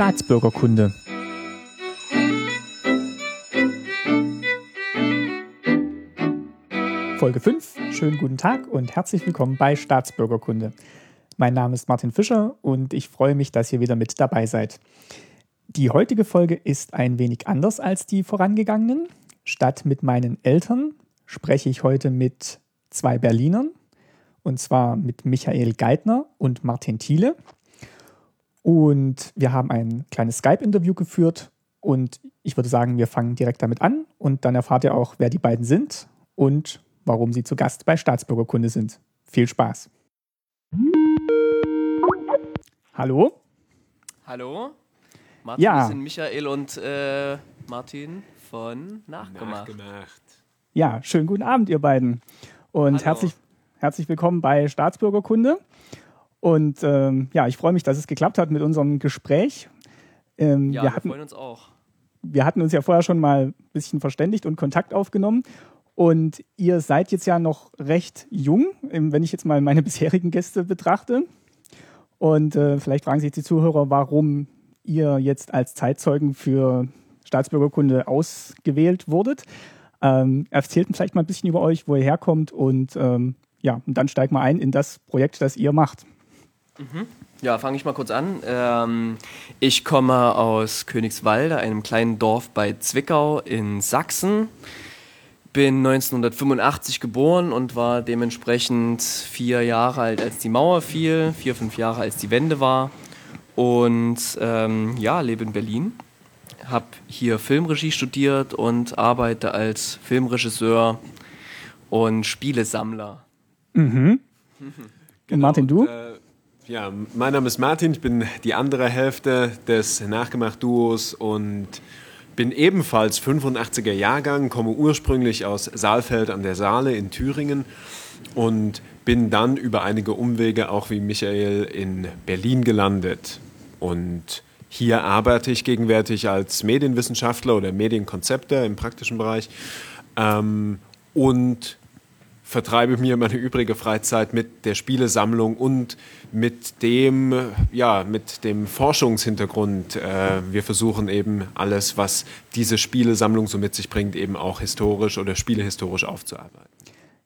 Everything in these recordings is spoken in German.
Staatsbürgerkunde. Folge 5. Schönen guten Tag und herzlich willkommen bei Staatsbürgerkunde. Mein Name ist Martin Fischer und ich freue mich, dass ihr wieder mit dabei seid. Die heutige Folge ist ein wenig anders als die vorangegangenen. Statt mit meinen Eltern spreche ich heute mit zwei Berlinern, und zwar mit Michael Geithner und Martin Thiele. Und wir haben ein kleines Skype-Interview geführt und ich würde sagen, wir fangen direkt damit an und dann erfahrt ihr auch, wer die beiden sind und warum sie zu Gast bei Staatsbürgerkunde sind. Viel Spaß. Hallo? Hallo? Martin, Ja. wir sind Michael und äh, Martin von Nachgemacht. Nachgemacht. Ja, schönen guten Abend, ihr beiden. Und Hallo. herzlich, herzlich willkommen bei Staatsbürgerkunde. Und ähm, ja, ich freue mich, dass es geklappt hat mit unserem Gespräch. Ähm, Ja, wir, wir, hatten, freuen uns auch. wir hatten uns ja vorher schon mal ein bisschen verständigt und Kontakt aufgenommen. Und ihr seid jetzt ja noch recht jung, wenn ich jetzt mal meine bisherigen Gäste betrachte. Und äh, vielleicht fragen sich die Zuhörer, warum ihr jetzt als Zeitzeugen für Staatsbürgerkunde ausgewählt wurdet. Ähm, erzählt vielleicht mal ein bisschen über euch, wo ihr herkommt und ähm, ja, und dann steigt mal ein in das Projekt, das ihr macht. Ja, fange ich mal kurz an. Ähm, ich komme aus Königswalde, einem kleinen Dorf bei Zwickau in Sachsen. Bin 1985 geboren und war dementsprechend vier Jahre alt, als die Mauer fiel, vier, fünf Jahre, als die Wende war. Und ähm, ja, lebe in Berlin. Habe hier Filmregie studiert und arbeite als Filmregisseur und Spielesammler. und Martin, du? Äh, ja, mein Name ist Martin, ich bin die andere Hälfte des Nachgemacht-Duos und bin ebenfalls 85er Jahrgang, komme ursprünglich aus Saalfeld an der Saale in Thüringen und bin dann über einige Umwege auch wie Michael in Berlin gelandet. Und hier arbeite ich gegenwärtig als Medienwissenschaftler oder Medienkonzepter im praktischen Bereich ähm, und vertreibe mir meine übrige Freizeit mit der Spielesammlung und mit dem, ja, mit dem Forschungshintergrund. Äh, wir versuchen eben alles, was diese Spielesammlung so mit sich bringt, eben auch historisch oder spielehistorisch aufzuarbeiten.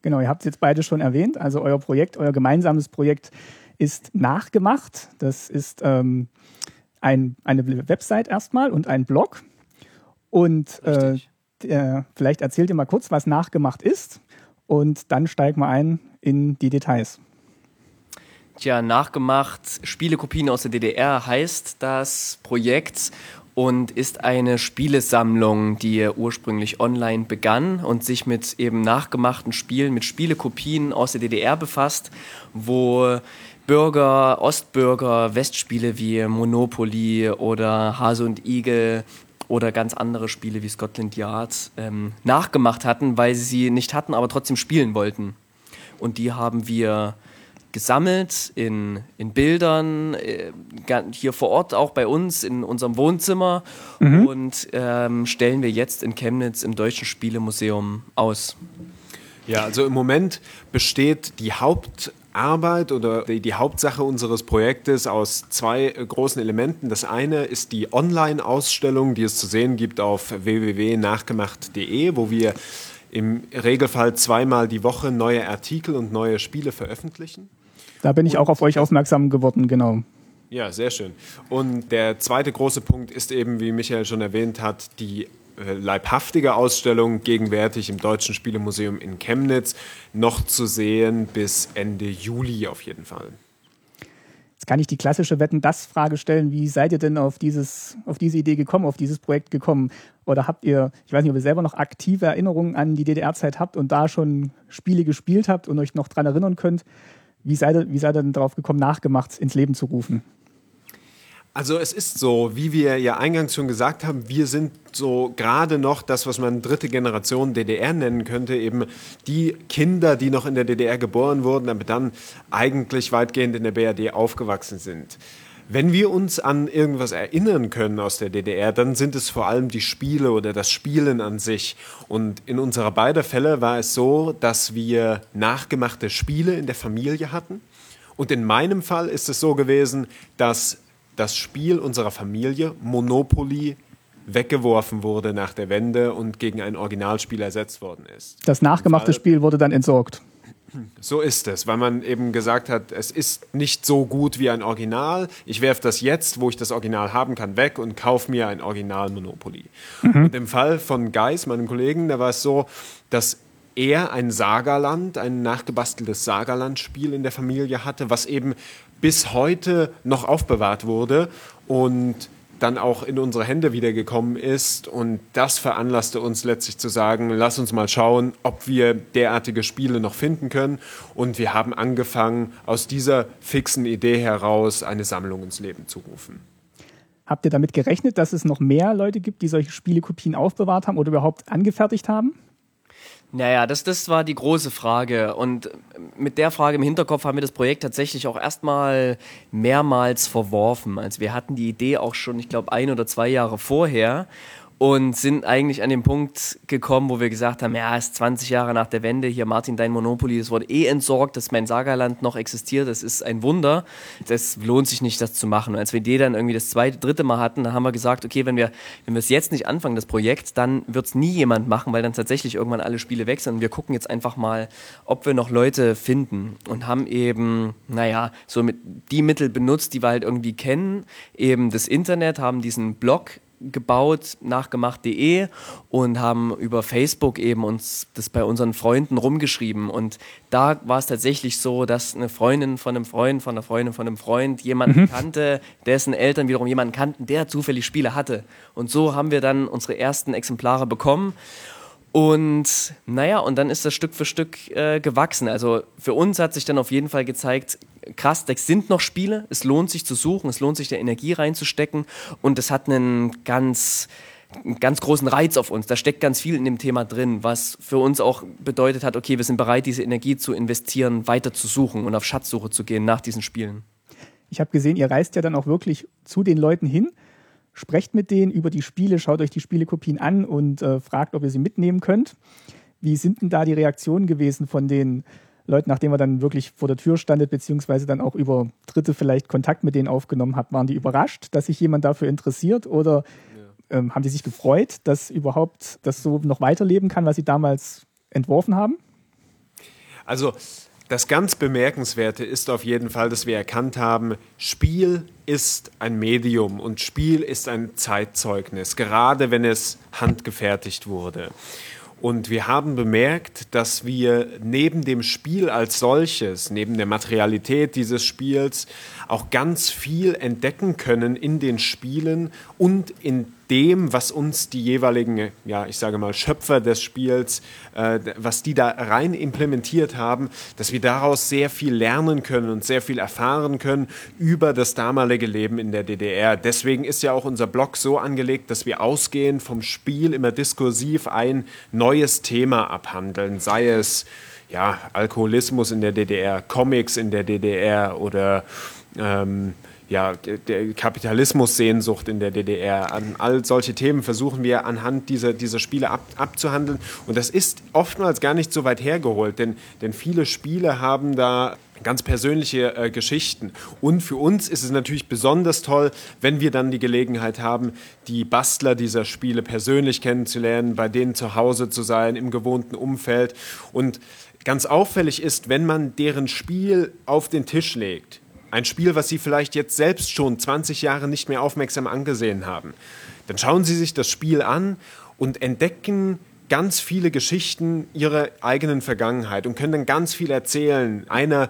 Genau, ihr habt es jetzt beide schon erwähnt. Also euer Projekt, euer gemeinsames Projekt ist nachgemacht. Das ist ähm, ein, eine Website erstmal und ein Blog. Und äh, der, vielleicht erzählt ihr mal kurz, was nachgemacht ist. Und dann steigen wir ein in die Details. Tja, nachgemacht Spielekopien aus der DDR heißt das Projekt und ist eine Spielesammlung, die ursprünglich online begann und sich mit eben nachgemachten Spielen, mit Spielekopien aus der DDR befasst, wo Bürger, Ostbürger, Westspiele wie Monopoly oder Hase und Igel oder ganz andere Spiele wie Scotland Yard ähm, nachgemacht hatten, weil sie sie nicht hatten, aber trotzdem spielen wollten. Und die haben wir gesammelt in, in Bildern, äh, hier vor Ort auch bei uns in unserem Wohnzimmer und ähm, stellen wir jetzt in Chemnitz im Deutschen Spielemuseum aus. Ja, also im Moment besteht die Hauptarbeit oder die, die Hauptsache unseres Projektes aus zwei großen Elementen. Das eine ist die Online-Ausstellung, die es zu sehen gibt auf www.nachgemacht.de, wo wir im Regelfall zweimal die Woche neue Artikel und neue Spiele veröffentlichen. Da bin ich auch auf euch aufmerksam geworden, genau. Ja, sehr schön. Und der zweite große Punkt ist eben, wie Michael schon erwähnt hat, die leibhaftige Ausstellung gegenwärtig im Deutschen Spielemuseum in Chemnitz noch zu sehen bis Ende Juli auf jeden Fall. Jetzt kann ich die klassische Wetten-Das-Frage stellen. Wie seid ihr denn auf, dieses, auf diese Idee gekommen, auf dieses Projekt gekommen? Oder habt ihr, ich weiß nicht, ob ihr selber noch aktive Erinnerungen an die DDR-Zeit habt und da schon Spiele gespielt habt und euch noch dran erinnern könnt? Wie seid ihr, wie seid ihr denn darauf gekommen, nachgemacht ins Leben zu rufen? Also es ist so, wie wir ja eingangs schon gesagt haben, wir sind so gerade noch das, was man dritte Generation DDR nennen könnte, eben die Kinder, die noch in der DDR geboren wurden, aber dann eigentlich weitgehend in der BRD aufgewachsen sind. Wenn wir uns an irgendwas erinnern können aus der DDR, dann sind es vor allem die Spiele oder das Spielen an sich. Und in unserer beider Fälle war es so, dass wir nachgemachte Spiele in der Familie hatten. Und in meinem Fall ist es so gewesen, dass das Spiel unserer Familie, Monopoly, weggeworfen wurde nach der Wende und gegen ein Originalspiel ersetzt worden ist. Das nachgemachte Spiel wurde dann entsorgt. So ist es, weil man eben gesagt hat, es ist nicht so gut wie ein Original. Ich werfe das jetzt, wo ich das Original haben kann, weg und kaufe mir ein Original Monopoly. Mhm. Und im Fall von Geis, meinem Kollegen, da war es so, dass er ein Sagerland, ein nachgebasteltes Sagerland-Spiel in der Familie hatte, was eben bis heute noch aufbewahrt wurde und dann auch in unsere Hände wiedergekommen ist. Und das veranlasste uns letztlich zu sagen, lass uns mal schauen, ob wir derartige Spiele noch finden können. Und wir haben angefangen, aus dieser fixen Idee heraus eine Sammlung ins Leben zu rufen. Habt ihr damit gerechnet, dass es noch mehr Leute gibt, die solche Spielekopien aufbewahrt haben oder überhaupt angefertigt haben? Naja, das, das war die große Frage. Und mit der Frage im Hinterkopf haben wir das Projekt tatsächlich auch erstmal mehrmals verworfen. Also wir hatten die Idee auch schon, ich glaube, ein oder zwei Jahre vorher und sind eigentlich an den Punkt gekommen, wo wir gesagt haben, ja, es ist 20 Jahre nach der Wende, hier Martin, dein Monopoly, das wurde eh entsorgt, dass mein Sagerland noch existiert, das ist ein Wunder. Das lohnt sich nicht, das zu machen. Und als wir die dann irgendwie das zweite, dritte Mal hatten, dann haben wir gesagt, okay, wenn wir, wenn wir es jetzt nicht anfangen, das Projekt, dann wird es nie jemand machen, weil dann tatsächlich irgendwann alle Spiele weg sind. Und wir gucken jetzt einfach mal, ob wir noch Leute finden und haben eben, naja, so mit die Mittel benutzt, die wir halt irgendwie kennen, eben das Internet, haben diesen Blog gebaut, nachgemacht.de und haben über Facebook eben uns das bei unseren Freunden rumgeschrieben. Und da war es tatsächlich so, dass eine Freundin von einem Freund, von einer Freundin von einem Freund jemanden mhm. kannte, dessen Eltern wiederum jemanden kannten, der zufällig Spiele hatte. Und so haben wir dann unsere ersten Exemplare bekommen. Und naja, und dann ist das Stück für Stück äh, gewachsen. Also für uns hat sich dann auf jeden Fall gezeigt, krass, das sind noch Spiele, es lohnt sich zu suchen, es lohnt sich da Energie reinzustecken und es hat einen ganz, einen ganz großen Reiz auf uns. Da steckt ganz viel in dem Thema drin, was für uns auch bedeutet hat, okay, wir sind bereit, diese Energie zu investieren, weiter zu suchen und auf Schatzsuche zu gehen nach diesen Spielen. Ich habe gesehen, ihr reist ja dann auch wirklich zu den Leuten hin sprecht mit denen über die Spiele, schaut euch die Spielekopien an und äh, fragt, ob ihr sie mitnehmen könnt. Wie sind denn da die Reaktionen gewesen von den Leuten, nachdem ihr dann wirklich vor der Tür standet, beziehungsweise dann auch über Dritte vielleicht Kontakt mit denen aufgenommen habt? Waren die überrascht, dass sich jemand dafür interessiert oder ja. ähm, haben die sich gefreut, dass überhaupt das so noch weiterleben kann, was sie damals entworfen haben? Also das ganz Bemerkenswerte ist auf jeden Fall, dass wir erkannt haben, Spiel ist ein Medium und Spiel ist ein Zeitzeugnis, gerade wenn es handgefertigt wurde. Und wir haben bemerkt, dass wir neben dem Spiel als solches, neben der Materialität dieses Spiels, auch ganz viel entdecken können in den Spielen und in dem, was uns die jeweiligen, ja, ich sage mal, Schöpfer des Spiels, äh, was die da rein implementiert haben, dass wir daraus sehr viel lernen können und sehr viel erfahren können über das damalige Leben in der DDR. Deswegen ist ja auch unser Blog so angelegt, dass wir ausgehend vom Spiel immer diskursiv ein neues Thema abhandeln, sei es ja, Alkoholismus in der DDR, Comics in der DDR oder ähm, ja, der Kapitalismus-Sehnsucht in der DDR. An all solche Themen versuchen wir anhand dieser, dieser Spiele ab, abzuhandeln. Und das ist oftmals gar nicht so weit hergeholt, denn, denn viele Spiele haben da ganz persönliche äh, Geschichten. Und für uns ist es natürlich besonders toll, wenn wir dann die Gelegenheit haben, die Bastler dieser Spiele persönlich kennenzulernen, bei denen zu Hause zu sein, im gewohnten Umfeld. Und ganz auffällig ist, wenn man deren Spiel auf den Tisch legt, ein Spiel, was Sie vielleicht jetzt selbst schon 20 Jahre nicht mehr aufmerksam angesehen haben. Dann schauen Sie sich das Spiel an und entdecken ganz viele Geschichten ihrer eigenen Vergangenheit und können dann ganz viel erzählen. Einer,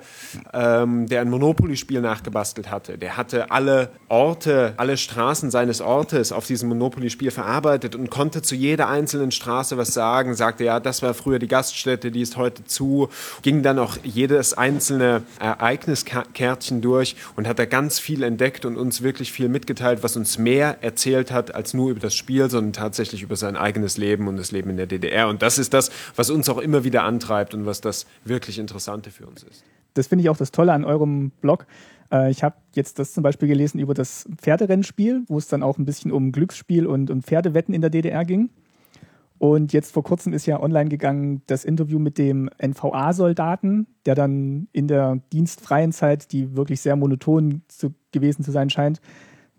ähm, der ein Monopoly-Spiel nachgebastelt hatte, der hatte alle Orte, alle Straßen seines Ortes auf diesem Monopoly-Spiel verarbeitet und konnte zu jeder einzelnen Straße was sagen, sagte, ja, das war früher die Gaststätte, die ist heute zu, ging dann auch jedes einzelne Ereigniskärtchen durch und hat da ganz viel entdeckt und uns wirklich viel mitgeteilt, was uns mehr erzählt hat als nur über das Spiel, sondern tatsächlich über sein eigenes Leben und das Leben in der der DDR. Und das ist das, was uns auch immer wieder antreibt und was das wirklich Interessante für uns ist. Das finde ich auch das Tolle an eurem Blog. Äh, ich habe jetzt das zum Beispiel gelesen über das Pferderennspiel, wo es dann auch ein bisschen um Glücksspiel und um Pferdewetten in der DDR ging. Und jetzt vor kurzem ist ja online gegangen das Interview mit dem NVA-Soldaten, der dann in der dienstfreien Zeit, die wirklich sehr monoton zu, gewesen zu sein scheint,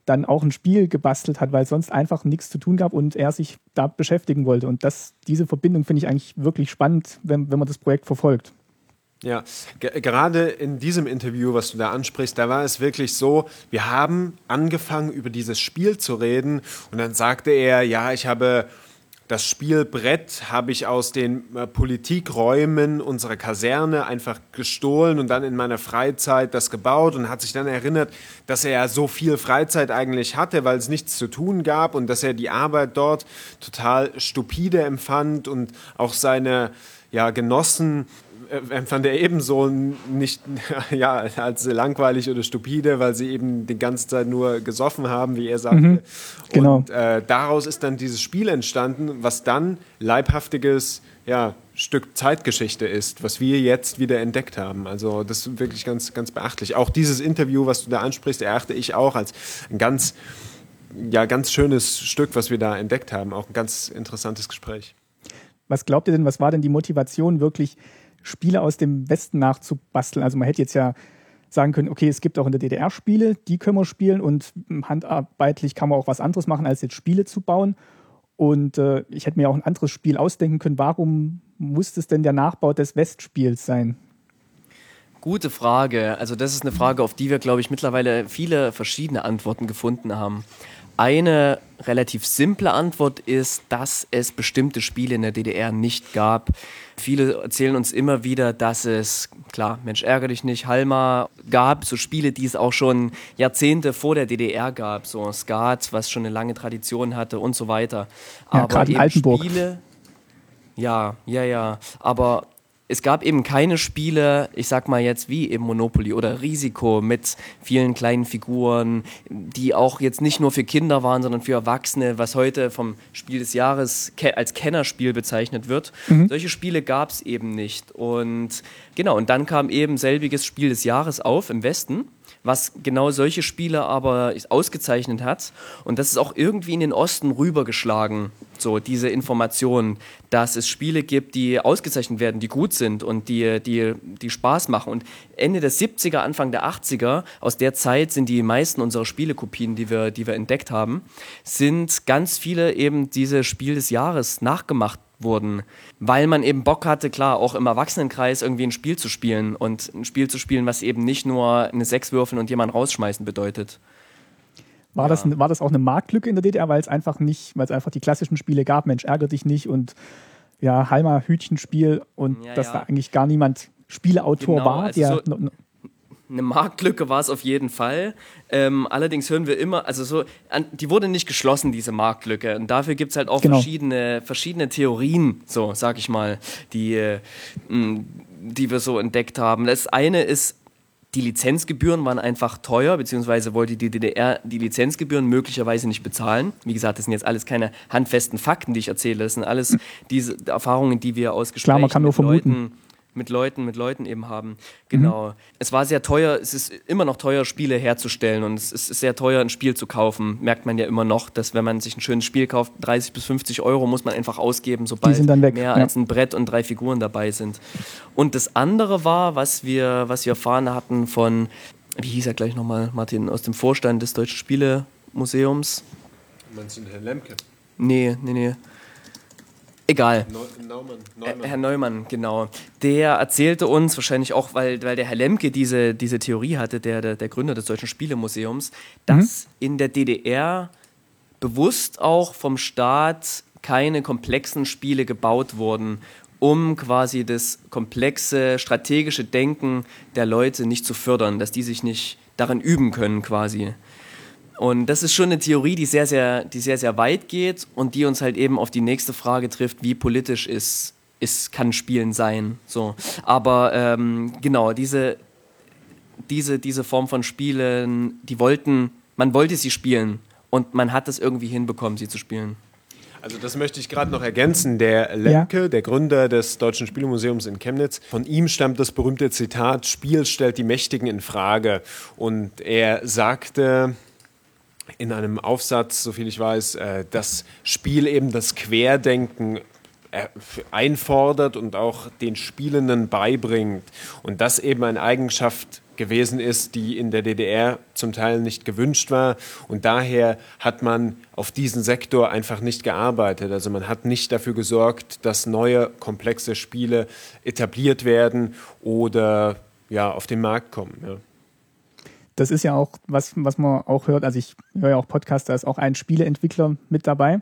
dann auch ein Spiel gebastelt hat, weil sonst einfach nichts zu tun gab und er sich da beschäftigen wollte. Und das, diese Verbindung finde ich eigentlich wirklich spannend, wenn, wenn man das Projekt verfolgt. Ja, gerade in diesem Interview, was du da ansprichst, da war es wirklich so, wir haben angefangen, über dieses Spiel zu reden und dann sagte er, ja, ich habe das Spielbrett habe ich aus den äh, Politikräumen unserer Kaserne einfach gestohlen und dann in meiner Freizeit das gebaut und hat sich dann erinnert, dass er so viel Freizeit eigentlich hatte, weil es nichts zu tun gab und dass er die Arbeit dort total stupide empfand und auch seine ja, Genossen empfand er ebenso nicht ja, als langweilig oder stupide, weil sie eben die ganze Zeit nur gesoffen haben, wie er sagte. Mhm, genau. Und äh, daraus ist dann dieses Spiel entstanden, was dann leibhaftiges ja, Stück Zeitgeschichte ist, was wir jetzt wieder entdeckt haben. Also das ist wirklich ganz, ganz beachtlich. Auch dieses Interview, was du da ansprichst, erachte ich auch als ein ganz, ja, ganz schönes Stück, was wir da entdeckt haben. Auch ein ganz interessantes Gespräch. Was glaubt ihr denn, was war denn die Motivation wirklich Spiele aus dem Westen nachzubasteln. Also man hätte jetzt ja sagen können, okay, es gibt auch in der DDR Spiele, die können wir spielen und handarbeitlich kann man auch was anderes machen, als jetzt Spiele zu bauen. Und äh, ich hätte mir auch ein anderes Spiel ausdenken können. Warum muss es denn der Nachbau des Westspiels sein? Gute Frage. Also das ist eine Frage, auf die wir, glaube ich, mittlerweile viele verschiedene Antworten gefunden haben. Eine relativ simple Antwort ist, dass es bestimmte Spiele in der DDR nicht gab. Viele erzählen uns immer wieder, dass es, klar, Mensch, ärgere dich nicht, Halma gab, so Spiele, die es auch schon Jahrzehnte vor der DDR gab, so Skat, was schon eine lange Tradition hatte und so weiter. Ja, Aber eben Altenburg. Spiele, ja, ja, ja. Aber es gab eben keine Spiele, ich sag mal jetzt wie eben Monopoly oder Risiko mit vielen kleinen Figuren, die auch jetzt nicht nur für Kinder waren, sondern für Erwachsene, was heute vom Spiel des Jahres als Kennerspiel bezeichnet wird. Mhm. Solche Spiele gab es eben nicht. Und genau, und dann kam eben selbiges Spiel des Jahres auf im Westen was genau solche Spiele aber ausgezeichnet hat. Und das ist auch irgendwie in den Osten rübergeschlagen, so diese Information, dass es Spiele gibt, die ausgezeichnet werden, die gut sind und die, die, die Spaß machen. Und Ende der 70er, Anfang der 80er, aus der Zeit sind die meisten unserer Spielekopien, die wir, die wir entdeckt haben, sind ganz viele eben diese Spiel des Jahres nachgemacht wurden, weil man eben Bock hatte, klar, auch im Erwachsenenkreis irgendwie ein Spiel zu spielen und ein Spiel zu spielen, was eben nicht nur eine Sechs würfeln und jemanden rausschmeißen bedeutet. War, ja. das, war das auch eine Marktlücke in der DDR, weil es einfach nicht, weil es einfach die klassischen Spiele gab, Mensch, ärgere dich nicht und ja, Halmer Hütchenspiel und ja, dass ja. da eigentlich gar niemand Spieleautor genau, war, also der so eine Marktlücke war es auf jeden Fall. Ähm, allerdings hören wir immer, also so, an, die wurde nicht geschlossen, diese Marktlücke. Und dafür gibt es halt auch genau. verschiedene, verschiedene Theorien, so sag ich mal, die, äh, die wir so entdeckt haben. Das eine ist, die Lizenzgebühren waren einfach teuer, beziehungsweise wollte die DDR die Lizenzgebühren möglicherweise nicht bezahlen. Wie gesagt, das sind jetzt alles keine handfesten Fakten, die ich erzähle. Das sind alles diese Erfahrungen, die wir aus Gesprächen Klar, man kann nur vermuten. Leuten mit Leuten, mit Leuten eben haben. Genau. Mhm. Es war sehr teuer, es ist immer noch teuer, Spiele herzustellen und es ist sehr teuer, ein Spiel zu kaufen. Merkt man ja immer noch, dass wenn man sich ein schönes Spiel kauft, 30 bis 50 Euro muss man einfach ausgeben, sobald mehr ja. als ein Brett und drei Figuren dabei sind. Und das andere war, was wir, was wir erfahren hatten von, wie hieß er gleich nochmal, Martin, aus dem Vorstand des Deutschen Spielemuseums. Meinst du den Herrn Lemke? Nee, nee, nee. Egal. Neumann, Neumann. Herr Neumann, genau. Der erzählte uns, wahrscheinlich auch, weil, weil der Herr Lemke diese, diese Theorie hatte, der, der, der Gründer des Deutschen Spielemuseums, dass mhm. in der DDR bewusst auch vom Staat keine komplexen Spiele gebaut wurden, um quasi das komplexe strategische Denken der Leute nicht zu fördern, dass die sich nicht darin üben können quasi. Und das ist schon eine Theorie, die sehr, sehr, die sehr, sehr weit geht und die uns halt eben auf die nächste Frage trifft, wie politisch ist, ist kann Spielen sein. So. Aber ähm, genau, diese, diese, diese Form von Spielen, die wollten, man wollte sie spielen und man hat es irgendwie hinbekommen, sie zu spielen. Also das möchte ich gerade noch ergänzen. Der Lemke, ja. der Gründer des Deutschen Spielmuseums in Chemnitz, von ihm stammt das berühmte Zitat, Spiel stellt die Mächtigen in Frage. Und er sagte, in einem Aufsatz, soviel ich weiß, äh, das Spiel eben das Querdenken einfordert und auch den Spielenden beibringt. Und das eben eine Eigenschaft gewesen ist, die in der DDR zum Teil nicht gewünscht war. Und daher hat man auf diesen Sektor einfach nicht gearbeitet. Also man hat nicht dafür gesorgt, dass neue komplexe Spiele etabliert werden oder ja, auf den Markt kommen. Ja. Das ist ja auch was, was man auch hört. Also ich höre ja auch Podcasts, da ist auch ein Spieleentwickler mit dabei.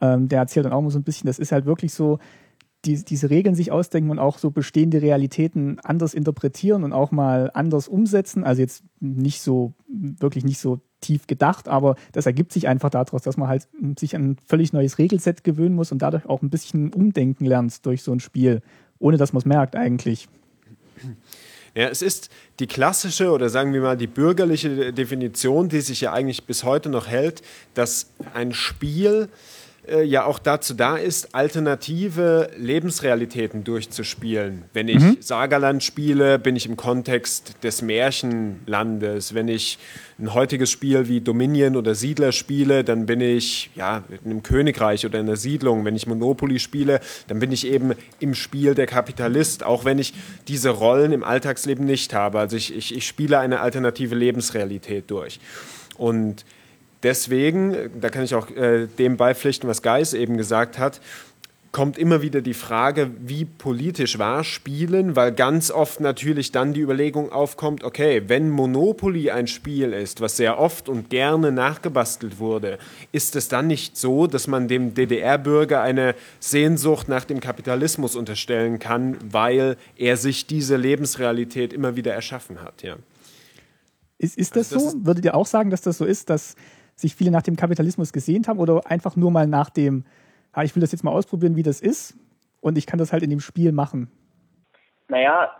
Ähm, der erzählt dann auch mal so ein bisschen, das ist halt wirklich so, die, diese Regeln sich ausdenken und auch so bestehende Realitäten anders interpretieren und auch mal anders umsetzen. Also jetzt nicht so, wirklich nicht so tief gedacht, aber das ergibt sich einfach daraus, dass man halt sich an ein völlig neues Regelset gewöhnen muss und dadurch auch ein bisschen umdenken lernt durch so ein Spiel, ohne dass man es merkt eigentlich. Ja, es ist die klassische oder sagen wir mal die bürgerliche Definition, die sich ja eigentlich bis heute noch hält, dass ein Spiel äh, ja auch dazu da ist, alternative Lebensrealitäten durchzuspielen. Wenn ich mhm. Sagerland spiele, bin ich im Kontext des Märchenlandes. Wenn ich ein heutiges Spiel wie Dominion oder Siedler spiele, dann bin ich ja, in einem Königreich oder in einer Siedlung. Wenn ich Monopoly spiele, dann bin ich eben im Spiel der Kapitalist, auch wenn ich diese Rollen im Alltagsleben nicht habe. Also ich, ich, ich spiele eine alternative Lebensrealität durch. Und deswegen, da kann ich auch äh, dem beipflichten, was Geis eben gesagt hat, kommt immer wieder die Frage, wie politisch war Spielen, weil ganz oft natürlich dann die Überlegung aufkommt, okay, wenn Monopoly ein Spiel ist, was sehr oft und gerne nachgebastelt wurde, ist es dann nicht so, dass man dem DDR-Bürger eine Sehnsucht nach dem Kapitalismus unterstellen kann, weil er sich diese Lebensrealität immer wieder erschaffen hat, ja. Ist, ist das, also das so? Würdet ihr auch sagen, dass das so ist, dass sich viele nach dem Kapitalismus gesehnt haben oder einfach nur mal nach dem, ah, ich will das jetzt mal ausprobieren, wie das ist und ich kann das halt in dem Spiel machen? Naja,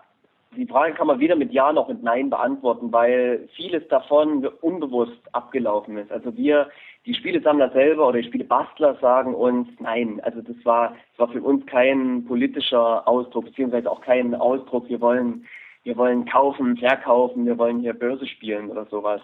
die Frage kann man weder mit Ja noch mit Nein beantworten, weil vieles davon unbewusst abgelaufen ist. Also wir, die Spielesammler selber oder die Spielebastler sagen uns, nein, also das war, das war für uns kein politischer Ausdruck, beziehungsweise auch kein Ausdruck, wir wollen, wir wollen kaufen, verkaufen, wir wollen hier Börse spielen oder sowas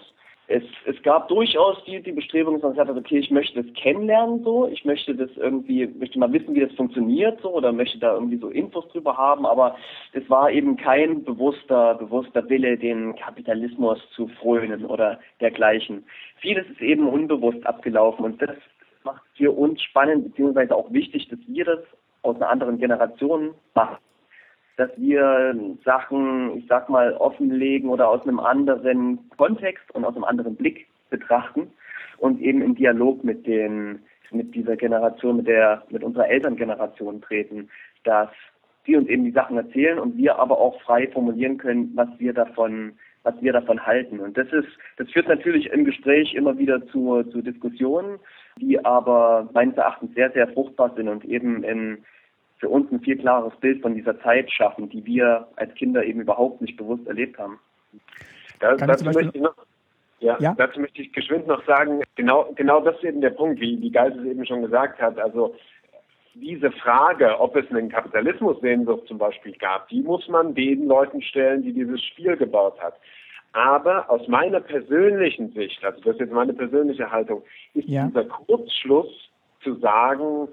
es, es gab durchaus die, die Bestrebung, dass man gesagt hat, okay, ich möchte das kennenlernen so, ich möchte das irgendwie, möchte mal wissen, wie das funktioniert so oder möchte da irgendwie so Infos drüber haben, aber es war eben kein bewusster, bewusster Wille, den Kapitalismus zu frönen oder dergleichen. Vieles ist eben unbewusst abgelaufen und das macht für uns spannend, beziehungsweise auch wichtig, dass wir das aus einer anderen Generation machen dass wir Sachen, ich sag mal, offenlegen oder aus einem anderen Kontext und aus einem anderen Blick betrachten und eben im Dialog mit den, mit dieser Generation, mit der, mit unserer Elterngeneration treten, dass die uns eben die Sachen erzählen und wir aber auch frei formulieren können, was wir davon, was wir davon halten. Und das ist, das führt natürlich im Gespräch immer wieder zu, zu Diskussionen, die aber meines Erachtens sehr, sehr fruchtbar sind und eben in, für uns ein viel klares Bild von dieser Zeit schaffen, die wir als Kinder eben überhaupt nicht bewusst erlebt haben. Da, dazu, möchte ich noch, ja, ja, dazu möchte ich geschwind noch sagen, genau, genau das ist eben der Punkt, wie, wie Geis es eben schon gesagt hat. Also diese Frage, ob es einen Kapitalismus-Sehnsucht zum Beispiel gab, die muss man den Leuten stellen, die dieses Spiel gebaut hat. Aber aus meiner persönlichen Sicht, also das ist jetzt meine persönliche Haltung, ist ja. dieser Kurzschluss zu sagen,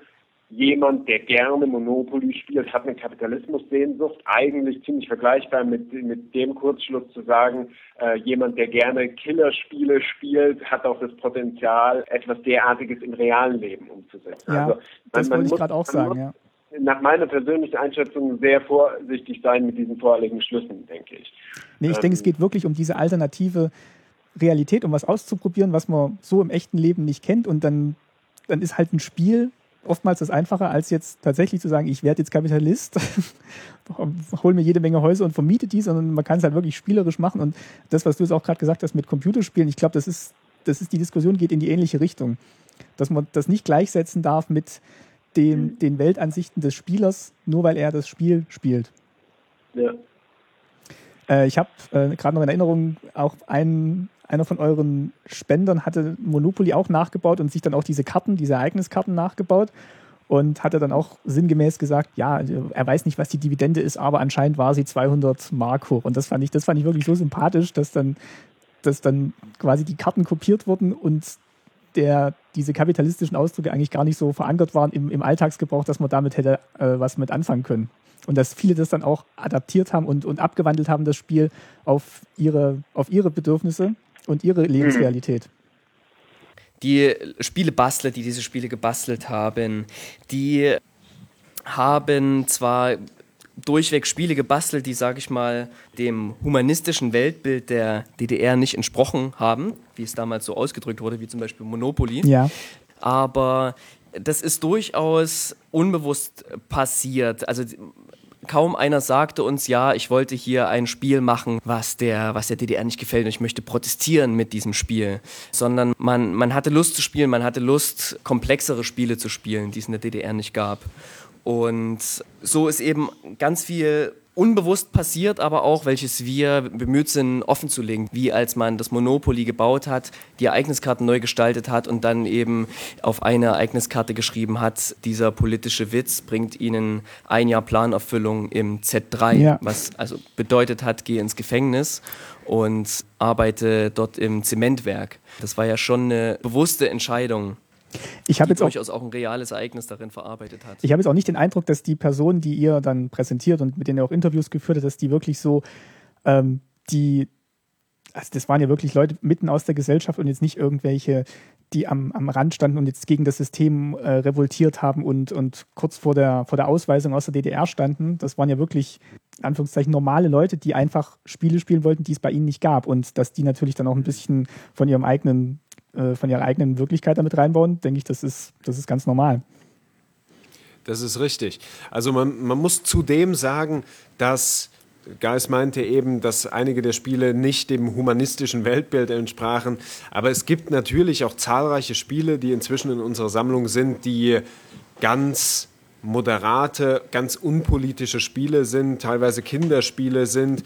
jemand, der gerne Monopoly spielt, hat eine Kapitalismussehnsucht, eigentlich ziemlich vergleichbar mit, mit dem Kurzschluss zu sagen, äh, jemand, der gerne Killerspiele spielt, hat auch das Potenzial, etwas derartiges im realen Leben umzusetzen. Ja, also, das man, wollte ich gerade auch sagen, ja. Nach meiner persönlichen Einschätzung sehr vorsichtig sein mit diesen vorherigen Schlüssen, denke ich. Nee, ich ähm, denke, es geht wirklich um diese alternative Realität, um was auszuprobieren, was man so im echten Leben nicht kennt und dann, dann ist halt ein Spiel oftmals das Einfache, als jetzt tatsächlich zu sagen, ich werde jetzt Kapitalist, hole mir jede Menge Häuser und vermiete die, sondern man kann es halt wirklich spielerisch machen. Und das, was du jetzt auch gerade gesagt hast mit Computerspielen, ich glaube, das ist, das ist die Diskussion geht in die ähnliche Richtung. Dass man das nicht gleichsetzen darf mit den, mhm. den Weltansichten des Spielers, nur weil er das Spiel spielt. Ja. Äh, ich habe äh, gerade noch in Erinnerung auch einen einer von euren Spendern hatte Monopoly auch nachgebaut und sich dann auch diese Karten, diese Ereigniskarten nachgebaut und hatte dann auch sinngemäß gesagt, ja, er weiß nicht, was die Dividende ist, aber anscheinend war sie 200 Mark hoch. Und das fand ich, das fand ich wirklich so sympathisch, dass dann, dass dann quasi die Karten kopiert wurden und der diese kapitalistischen Ausdrücke eigentlich gar nicht so verankert waren im, im Alltagsgebrauch, dass man damit hätte äh, was mit anfangen können. Und dass viele das dann auch adaptiert haben und, und abgewandelt haben, das Spiel auf ihre, auf ihre Bedürfnisse und ihre Lebensrealität. Die Spielebastler, die diese Spiele gebastelt haben, die haben zwar durchweg Spiele gebastelt, die, sage ich mal, dem humanistischen Weltbild der DDR nicht entsprochen haben, wie es damals so ausgedrückt wurde, wie zum Beispiel Monopoly. Ja. Aber das ist durchaus unbewusst passiert. Also kaum einer sagte uns, ja, ich wollte hier ein Spiel machen, was der, was der DDR nicht gefällt und ich möchte protestieren mit diesem Spiel. Sondern man, man hatte Lust zu spielen, man hatte Lust, komplexere Spiele zu spielen, die es in der DDR nicht gab. Und so ist eben ganz viel unbewusst passiert, aber auch, welches wir bemüht sind, offen zu legen. Wie als man das Monopoly gebaut hat, die Ereigniskarten neu gestaltet hat und dann eben auf eine Ereigniskarte geschrieben hat, dieser politische Witz bringt Ihnen ein Jahr Planerfüllung im Z3, ja. was also bedeutet hat, geh ins Gefängnis und arbeite dort im Zementwerk. Das war ja schon eine bewusste Entscheidung. Ich habe jetzt auch, durchaus auch ein reales Ereignis darin verarbeitet hat. Ich habe jetzt auch nicht den Eindruck, dass die Personen, die ihr dann präsentiert und mit denen ihr auch Interviews geführt habt, dass die wirklich so ähm, die, also das waren ja wirklich Leute mitten aus der Gesellschaft und jetzt nicht irgendwelche, die am, am Rand standen und jetzt gegen das System äh, revoltiert haben und, und kurz vor der, vor der Ausweisung aus der DDR standen. Das waren ja wirklich, in Anführungszeichen, normale Leute, die einfach Spiele spielen wollten, die es bei ihnen nicht gab. Und dass die natürlich dann auch ein bisschen von ihrem eigenen äh, von ihrer eigenen Wirklichkeit damit reinbauen, denke ich, das ist, das ist ganz normal. Das ist richtig. Also man, man muss zudem sagen, dass Geis meinte eben, dass einige der Spiele nicht dem humanistischen Weltbild entsprachen. Aber es gibt natürlich auch zahlreiche Spiele, die inzwischen in unserer Sammlung sind, die ganz moderate, ganz unpolitische Spiele sind, teilweise Kinderspiele sind,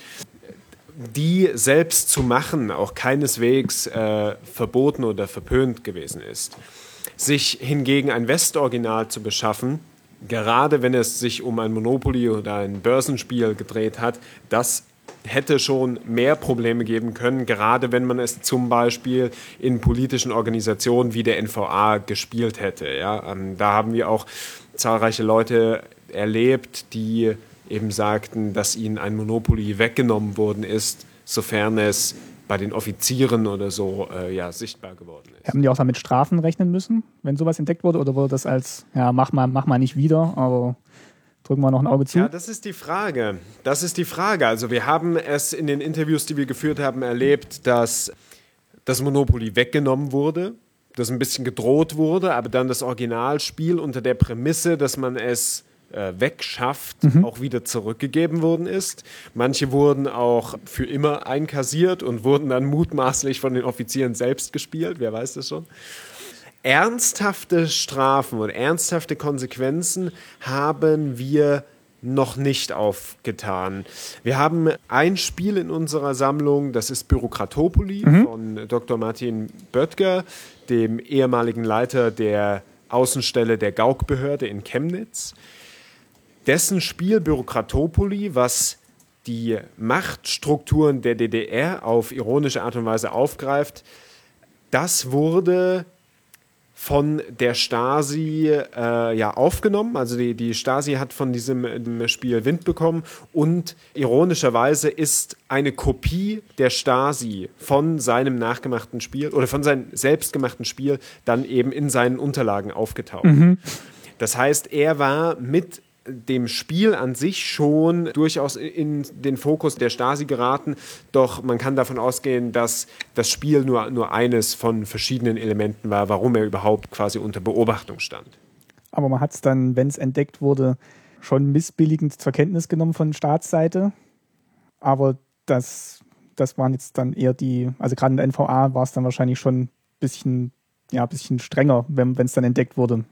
die selbst zu machen auch keineswegs äh, verboten oder verpönt gewesen ist. Sich hingegen ein Westoriginal zu beschaffen, gerade wenn es sich um ein Monopoly oder ein Börsenspiel gedreht hat, das hätte schon mehr Probleme geben können, gerade wenn man es zum Beispiel in politischen Organisationen wie der NVA gespielt hätte. Ja? Ähm, da haben wir auch zahlreiche Leute erlebt, die eben sagten, dass ihnen ein Monopoly weggenommen worden ist, sofern es bei den Offizieren oder so äh, ja, sichtbar geworden ist. Haben die auch damit Strafen rechnen müssen, wenn sowas entdeckt wurde? Oder wurde das als, ja, mach mal, mach mal nicht wieder, aber drücken wir noch ein Auge zu? Ja, das ist die Frage. Das ist die Frage. Also wir haben es in den Interviews, die wir geführt haben, erlebt, dass das Monopoly weggenommen wurde, dass ein bisschen gedroht wurde, aber dann das Originalspiel unter der Prämisse, dass man es äh, wegschafft, mhm. auch wieder zurückgegeben worden ist. Manche wurden auch für immer einkassiert und wurden dann mutmaßlich von den Offizieren selbst gespielt, wer weiß das schon. Ernsthafte Strafen und ernsthafte Konsequenzen haben wir noch nicht aufgetan. Wir haben ein Spiel in unserer Sammlung, das ist Bürokratopoli mhm. von Dr. Martin Böttger, dem ehemaligen Leiter der Außenstelle der Gaukbehörde in Chemnitz dessen Spiel Bürokratopoli, was die Machtstrukturen der DDR auf ironische Art und Weise aufgreift, das wurde von der Stasi äh, ja, aufgenommen. Also die, die Stasi hat von diesem Spiel Wind bekommen und ironischerweise ist eine Kopie der Stasi von seinem nachgemachten Spiel oder von seinem selbstgemachten Spiel dann eben in seinen Unterlagen aufgetaucht. Mhm. Das heißt, er war mit dem Spiel an sich schon durchaus in den Fokus der Stasi geraten. Doch man kann davon ausgehen, dass das Spiel nur, nur eines von verschiedenen Elementen war, warum er überhaupt quasi unter Beobachtung stand. Aber man hat es dann, wenn es entdeckt wurde, schon missbilligend zur Kenntnis genommen von Staatsseite. Aber das, das waren jetzt dann eher die, also gerade in der NVA war es dann wahrscheinlich schon ein bisschen, ja, ein bisschen strenger, wenn es dann entdeckt wurde.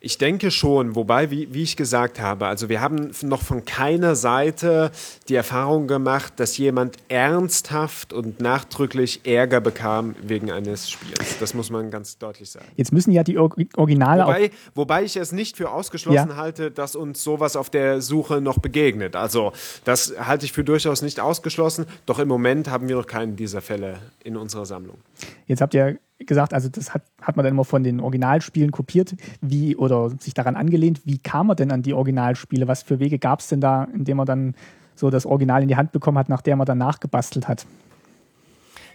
Ich denke schon, wobei, wie, wie, ich gesagt habe, also wir haben noch von keiner Seite die Erfahrung gemacht, dass jemand ernsthaft und nachdrücklich Ärger bekam wegen eines Spiels. Das muss man ganz deutlich sagen. Jetzt müssen ja die Originale wobei, wobei ich es nicht für ausgeschlossen ja. halte, dass uns sowas auf der Suche noch begegnet. Also das halte ich für durchaus nicht ausgeschlossen, doch im Moment haben wir noch keinen dieser Fälle in unserer Sammlung. Jetzt habt ihr gesagt, also das hat, hat man dann immer von den Originalspielen kopiert, wie oder sich daran angelehnt. Wie kam man denn an die Originalspiele? Was für Wege gab es denn da, indem man dann so das Original in die Hand bekommen hat, nachdem man dann nachgebastelt hat?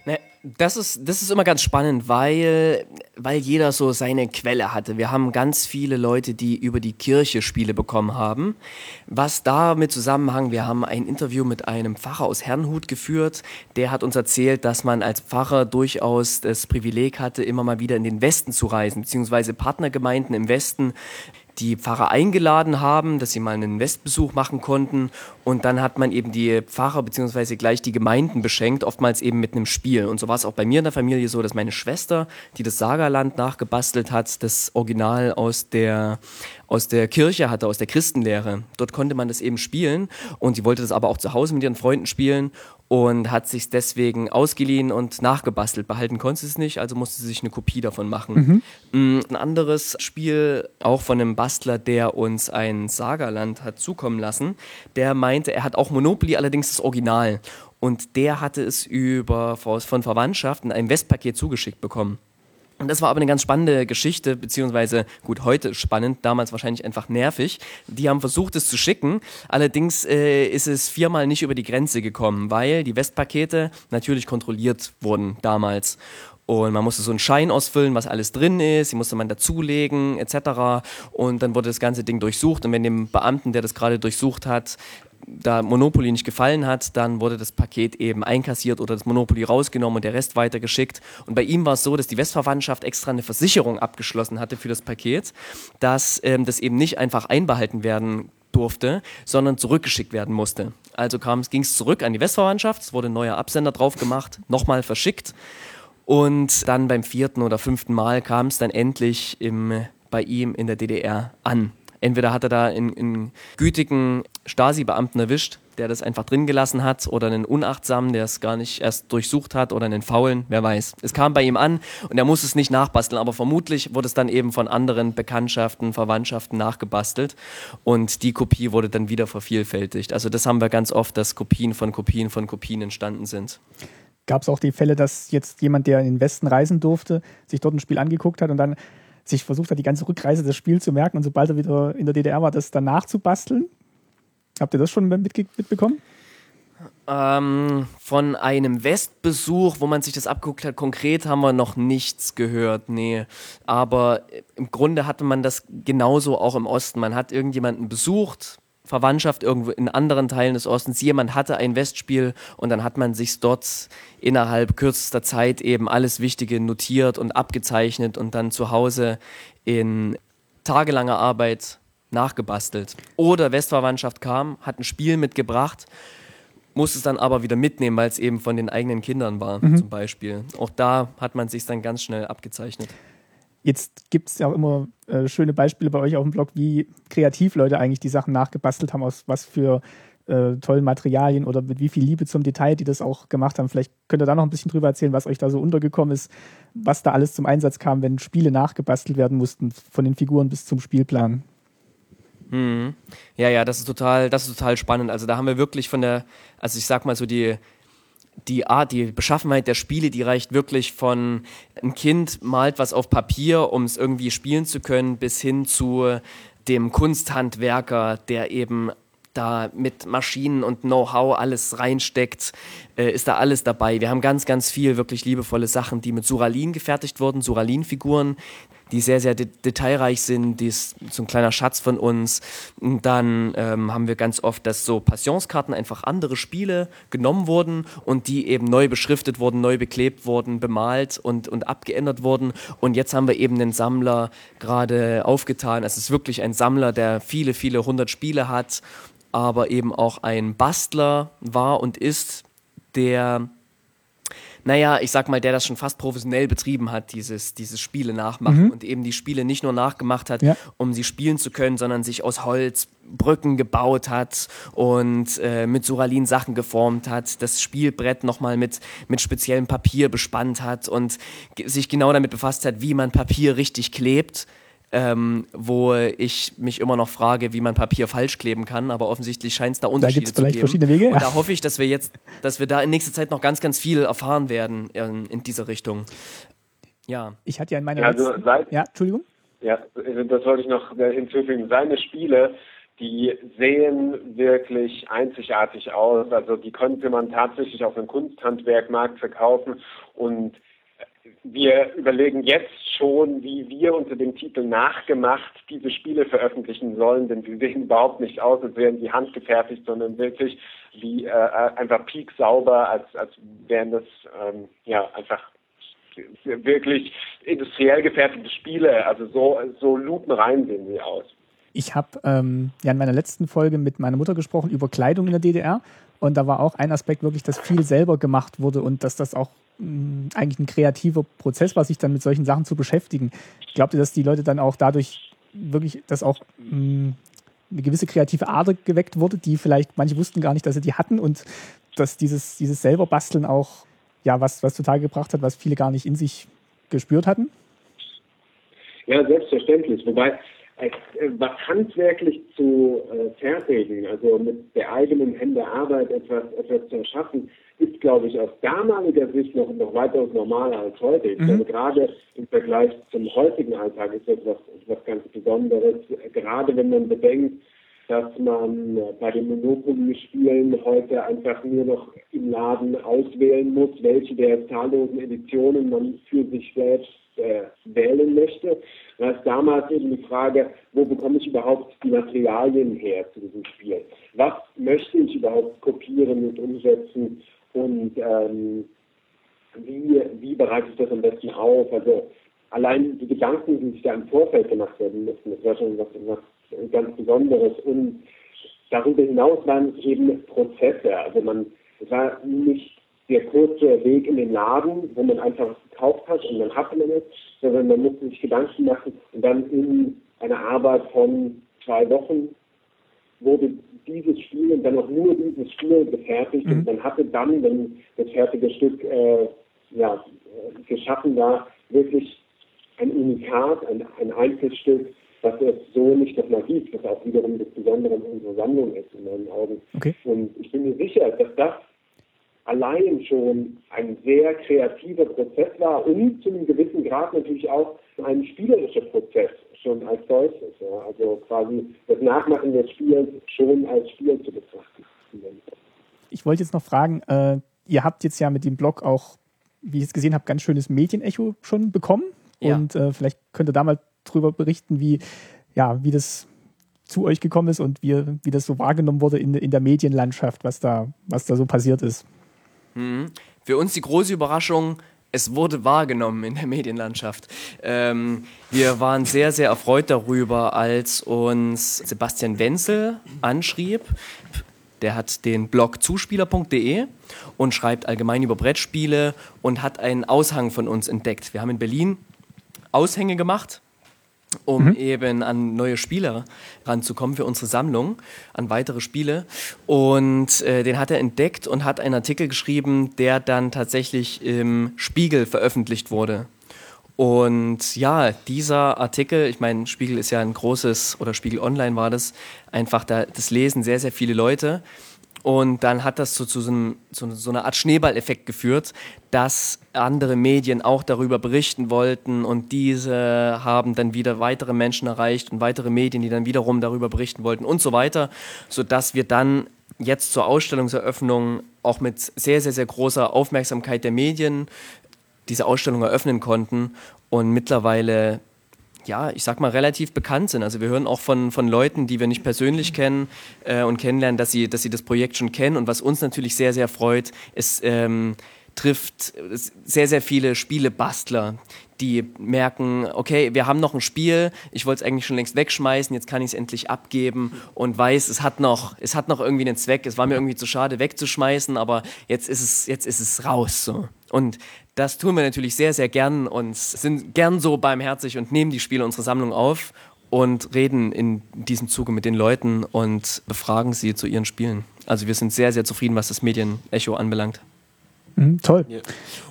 Ne, das ist, das ist immer ganz spannend, weil, weil jeder so seine Quelle hatte. Wir haben ganz viele Leute, die über die Kirche Spiele bekommen haben. Was damit zusammenhang, wir haben ein Interview mit einem Pfarrer aus Herrnhut geführt. Der hat uns erzählt, dass man als Pfarrer durchaus das Privileg hatte, immer mal wieder in den Westen zu reisen, beziehungsweise Partnergemeinden im Westen die Pfarrer eingeladen haben, dass sie mal einen Westbesuch machen konnten. Und dann hat man eben die Pfarrer bzw. gleich die Gemeinden beschenkt, oftmals eben mit einem Spiel. Und so war es auch bei mir in der Familie so, dass meine Schwester, die das Sagerland nachgebastelt hat, das Original aus der, aus der Kirche hatte, aus der Christenlehre. Dort konnte man das eben spielen. Und sie wollte das aber auch zu Hause mit ihren Freunden spielen und hat sich deswegen ausgeliehen und nachgebastelt. Behalten konnte sie es nicht, also musste sie sich eine Kopie davon machen. Mhm. Ein anderes Spiel, auch von einem Bastler, der uns ein Sagerland hat zukommen lassen, der meinte, er hat auch Monopoly, allerdings das Original. Und der hatte es über, von Verwandtschaft in einem Westpaket zugeschickt bekommen. Und das war aber eine ganz spannende Geschichte, beziehungsweise gut, heute spannend, damals wahrscheinlich einfach nervig. Die haben versucht, es zu schicken, allerdings äh, ist es viermal nicht über die Grenze gekommen, weil die Westpakete natürlich kontrolliert wurden damals. Und man musste so einen Schein ausfüllen, was alles drin ist, die musste man dazulegen, etc. Und dann wurde das ganze Ding durchsucht. Und wenn dem Beamten, der das gerade durchsucht hat, da Monopoly nicht gefallen hat, dann wurde das Paket eben einkassiert oder das Monopoly rausgenommen und der Rest weitergeschickt. Und bei ihm war es so, dass die Westverwandtschaft extra eine Versicherung abgeschlossen hatte für das Paket, dass ähm, das eben nicht einfach einbehalten werden durfte, sondern zurückgeschickt werden musste. Also ging es zurück an die Westverwandtschaft, es wurde ein neuer Absender drauf gemacht, nochmal verschickt und dann beim vierten oder fünften Mal kam es dann endlich im, bei ihm in der DDR an. Entweder hat er da einen, einen gütigen Stasi-Beamten erwischt, der das einfach drin gelassen hat, oder einen Unachtsamen, der es gar nicht erst durchsucht hat, oder einen Faulen, wer weiß. Es kam bei ihm an und er muss es nicht nachbasteln, aber vermutlich wurde es dann eben von anderen Bekanntschaften, Verwandtschaften nachgebastelt und die Kopie wurde dann wieder vervielfältigt. Also das haben wir ganz oft, dass Kopien von Kopien von Kopien entstanden sind gab es auch die Fälle, dass jetzt jemand, der in den Westen reisen durfte, sich dort ein Spiel angeguckt hat und dann sich versucht hat, die ganze Rückreise des Spiels zu merken und sobald er wieder in der DDR war, das dann nachzubasteln. Habt ihr das schon mitbekommen? Ähm, von einem Westbesuch, wo man sich das abgeguckt hat, konkret haben wir noch nichts gehört, nee. Aber im Grunde hatte man das genauso auch im Osten. Man hat irgendjemanden besucht, Verwandtschaft irgendwo in anderen Teilen des Ostens. Jemand hatte ein Westspiel und dann hat man sich dort innerhalb kürzester Zeit eben alles Wichtige notiert und abgezeichnet und dann zu Hause in tagelanger Arbeit nachgebastelt. Oder Westverwandtschaft kam, hat ein Spiel mitgebracht, musste es dann aber wieder mitnehmen, weil es eben von den eigenen Kindern war, mhm. zum Beispiel. Auch da hat man sich dann ganz schnell abgezeichnet. Jetzt gibt es ja auch immer äh, schöne Beispiele bei euch auf dem Blog, wie kreativ Leute eigentlich die Sachen nachgebastelt haben, aus was für äh, tollen Materialien oder mit wie viel Liebe zum Detail die das auch gemacht haben. Vielleicht könnt ihr da noch ein bisschen drüber erzählen, was euch da so untergekommen ist, was da alles zum Einsatz kam, wenn Spiele nachgebastelt werden mussten, von den Figuren bis zum Spielplan. Mhm. Ja, ja, das ist total, das ist total spannend. Also da haben wir wirklich von der, also ich sag mal so die die Art, die Beschaffenheit der Spiele, die reicht wirklich von ein Kind malt was auf Papier, um es irgendwie spielen zu können, bis hin zu dem Kunsthandwerker, der eben da mit Maschinen und Know-how alles reinsteckt, äh, ist da alles dabei. Wir haben ganz, ganz viel wirklich liebevolle Sachen, die mit Suralin gefertigt wurden, Suralin-Figuren, die sehr, sehr de detailreich sind. Die ist so ein kleiner Schatz von uns. Und dann ähm, haben wir ganz oft, dass so Passionskarten einfach andere Spiele genommen wurden und die eben neu beschriftet wurden, neu beklebt wurden, bemalt und, und abgeändert wurden. Und jetzt haben wir eben einen Sammler gerade aufgetan. Es ist wirklich ein Sammler, der viele, viele hundert Spiele hat, aber eben auch ein Bastler war und ist, der naja, ich sag mal, der das schon fast professionell betrieben hat, dieses, dieses Spiele nachmachen mhm. und eben die Spiele nicht nur nachgemacht hat, ja. um sie spielen zu können, sondern sich aus Holz Brücken gebaut hat und äh, mit Suralin Sachen geformt hat, das Spielbrett nochmal mit, mit speziellem Papier bespannt hat und sich genau damit befasst hat, wie man Papier richtig klebt ähm, wo ich mich immer noch frage, wie man Papier falsch kleben kann, aber offensichtlich scheint es da Unterschiede da zu geben. verschiedene Wege. Und da hoffe ich, dass wir jetzt, dass wir da in nächster Zeit noch ganz, ganz viel erfahren werden in, in dieser Richtung. Ja. Ich hatte ja in meiner also letzten... Seit, ja, Entschuldigung. Ja, das wollte ich noch hinzufügen. Seine Spiele, die sehen wirklich einzigartig aus. Also die könnte man tatsächlich auf dem Kunsthandwerkmarkt verkaufen und wir überlegen jetzt schon, wie wir unter dem Titel Nachgemacht diese Spiele veröffentlichen sollen, denn sie sehen überhaupt nicht aus, als wären sie handgefertigt, sondern wirklich wie äh, einfach pieksauber, als, als wären das ähm, ja einfach wirklich industriell gefertigte Spiele. Also so, so lupenrein sehen sie aus. Ich habe ähm, ja in meiner letzten Folge mit meiner Mutter gesprochen über Kleidung in der DDR und da war auch ein Aspekt wirklich, dass viel selber gemacht wurde und dass das auch eigentlich ein kreativer Prozess war, sich dann mit solchen Sachen zu beschäftigen. Ich glaube, dass die Leute dann auch dadurch wirklich, dass auch mh, eine gewisse kreative Ader geweckt wurde, die vielleicht manche wussten gar nicht, dass sie die hatten und dass dieses, dieses selber Basteln auch ja was, was zutage gebracht hat, was viele gar nicht in sich gespürt hatten? Ja, selbstverständlich. Wobei äh, was handwerklich zu äh, fertigen, also mit der eigenen Hände Arbeit etwas, etwas zu erschaffen, ist, glaube ich, aus damaliger Sicht noch, noch weitaus normaler als heute. Ich mhm. glaube, gerade im Vergleich zum heutigen Alltag ist das etwas, etwas ganz Besonderes, gerade wenn man bedenkt, dass man bei den Monopoly-Spielen heute einfach nur noch im Laden auswählen muss, welche der zahllosen Editionen man für sich selbst äh, wählen möchte. Da ist damals eben die Frage, wo bekomme ich überhaupt die Materialien her zu diesem Spiel? Was möchte ich überhaupt kopieren und umsetzen und ähm, wie, wie bereite ich das am besten auf? Also allein die Gedanken, die sich da im Vorfeld gemacht werden müssen, das war schon was, was ganz Besonderes. Und darüber hinaus waren es eben Prozesse. Also man, es war nicht der kurze Weg in den Laden, wo man einfach was gekauft hat und dann hatte man es, sondern man musste sich Gedanken machen und dann in einer Arbeit von zwei Wochen wurde dieses Spiel und dann auch nur dieses Spiel gefertigt mhm. und man hatte dann, wenn das fertige Stück äh, ja, geschaffen war, wirklich ein Unikat, ein, ein Einzelstück, was es so nicht nochmal gibt, was auch wiederum das Besondere in unserer Sammlung ist, in meinen Augen. Okay. Und ich bin mir sicher, dass das allein schon ein sehr kreativer Prozess war und zu einem gewissen Grad natürlich auch ein spielerischer Prozess schon als solches. Ja. Also quasi das Nachmachen des Spiels schon als Spiel zu betrachten. Ich wollte jetzt noch fragen, äh, ihr habt jetzt ja mit dem Blog auch, wie ich es gesehen habe, ganz schönes Medienecho schon bekommen. Ja. Und äh, vielleicht könnt ihr da mal drüber berichten, wie, ja, wie das zu euch gekommen ist und wie, wie das so wahrgenommen wurde in, in der Medienlandschaft, was da, was da so passiert ist. Mhm. Für uns die große Überraschung, es wurde wahrgenommen in der Medienlandschaft. Ähm, wir waren sehr, sehr erfreut darüber, als uns Sebastian Wenzel anschrieb. Der hat den Blog zuspieler.de und schreibt allgemein über Brettspiele und hat einen Aushang von uns entdeckt. Wir haben in Berlin Aushänge gemacht um mhm. eben an neue Spiele ranzukommen für unsere Sammlung, an weitere Spiele. Und äh, den hat er entdeckt und hat einen Artikel geschrieben, der dann tatsächlich im Spiegel veröffentlicht wurde. Und ja, dieser Artikel, ich meine, Spiegel ist ja ein großes, oder Spiegel Online war das, einfach da, das lesen sehr, sehr viele Leute. Und dann hat das so zu so, einem, so, so einer Art Schneeballeffekt geführt, dass andere Medien auch darüber berichten wollten. Und diese haben dann wieder weitere Menschen erreicht und weitere Medien, die dann wiederum darüber berichten wollten und so weiter, sodass wir dann jetzt zur Ausstellungseröffnung auch mit sehr, sehr, sehr großer Aufmerksamkeit der Medien diese Ausstellung eröffnen konnten. Und mittlerweile ja, ich sag mal, relativ bekannt sind. Also wir hören auch von, von Leuten, die wir nicht persönlich kennen äh, und kennenlernen, dass sie, dass sie das Projekt schon kennen. Und was uns natürlich sehr, sehr freut, ist, ähm, trifft sehr, sehr viele Spielebastler, die merken, okay, wir haben noch ein Spiel, ich wollte es eigentlich schon längst wegschmeißen, jetzt kann ich es endlich abgeben und weiß, es hat noch, es hat noch irgendwie einen Zweck. Es war mir irgendwie zu schade wegzuschmeißen, aber jetzt ist es, jetzt ist es raus. So. Und das tun wir natürlich sehr, sehr gern und sind gern so barmherzig und nehmen die Spiele unserer Sammlung auf und reden in diesem Zuge mit den Leuten und befragen sie zu ihren Spielen. Also wir sind sehr, sehr zufrieden, was das Medienecho anbelangt. Mhm, toll. Ja.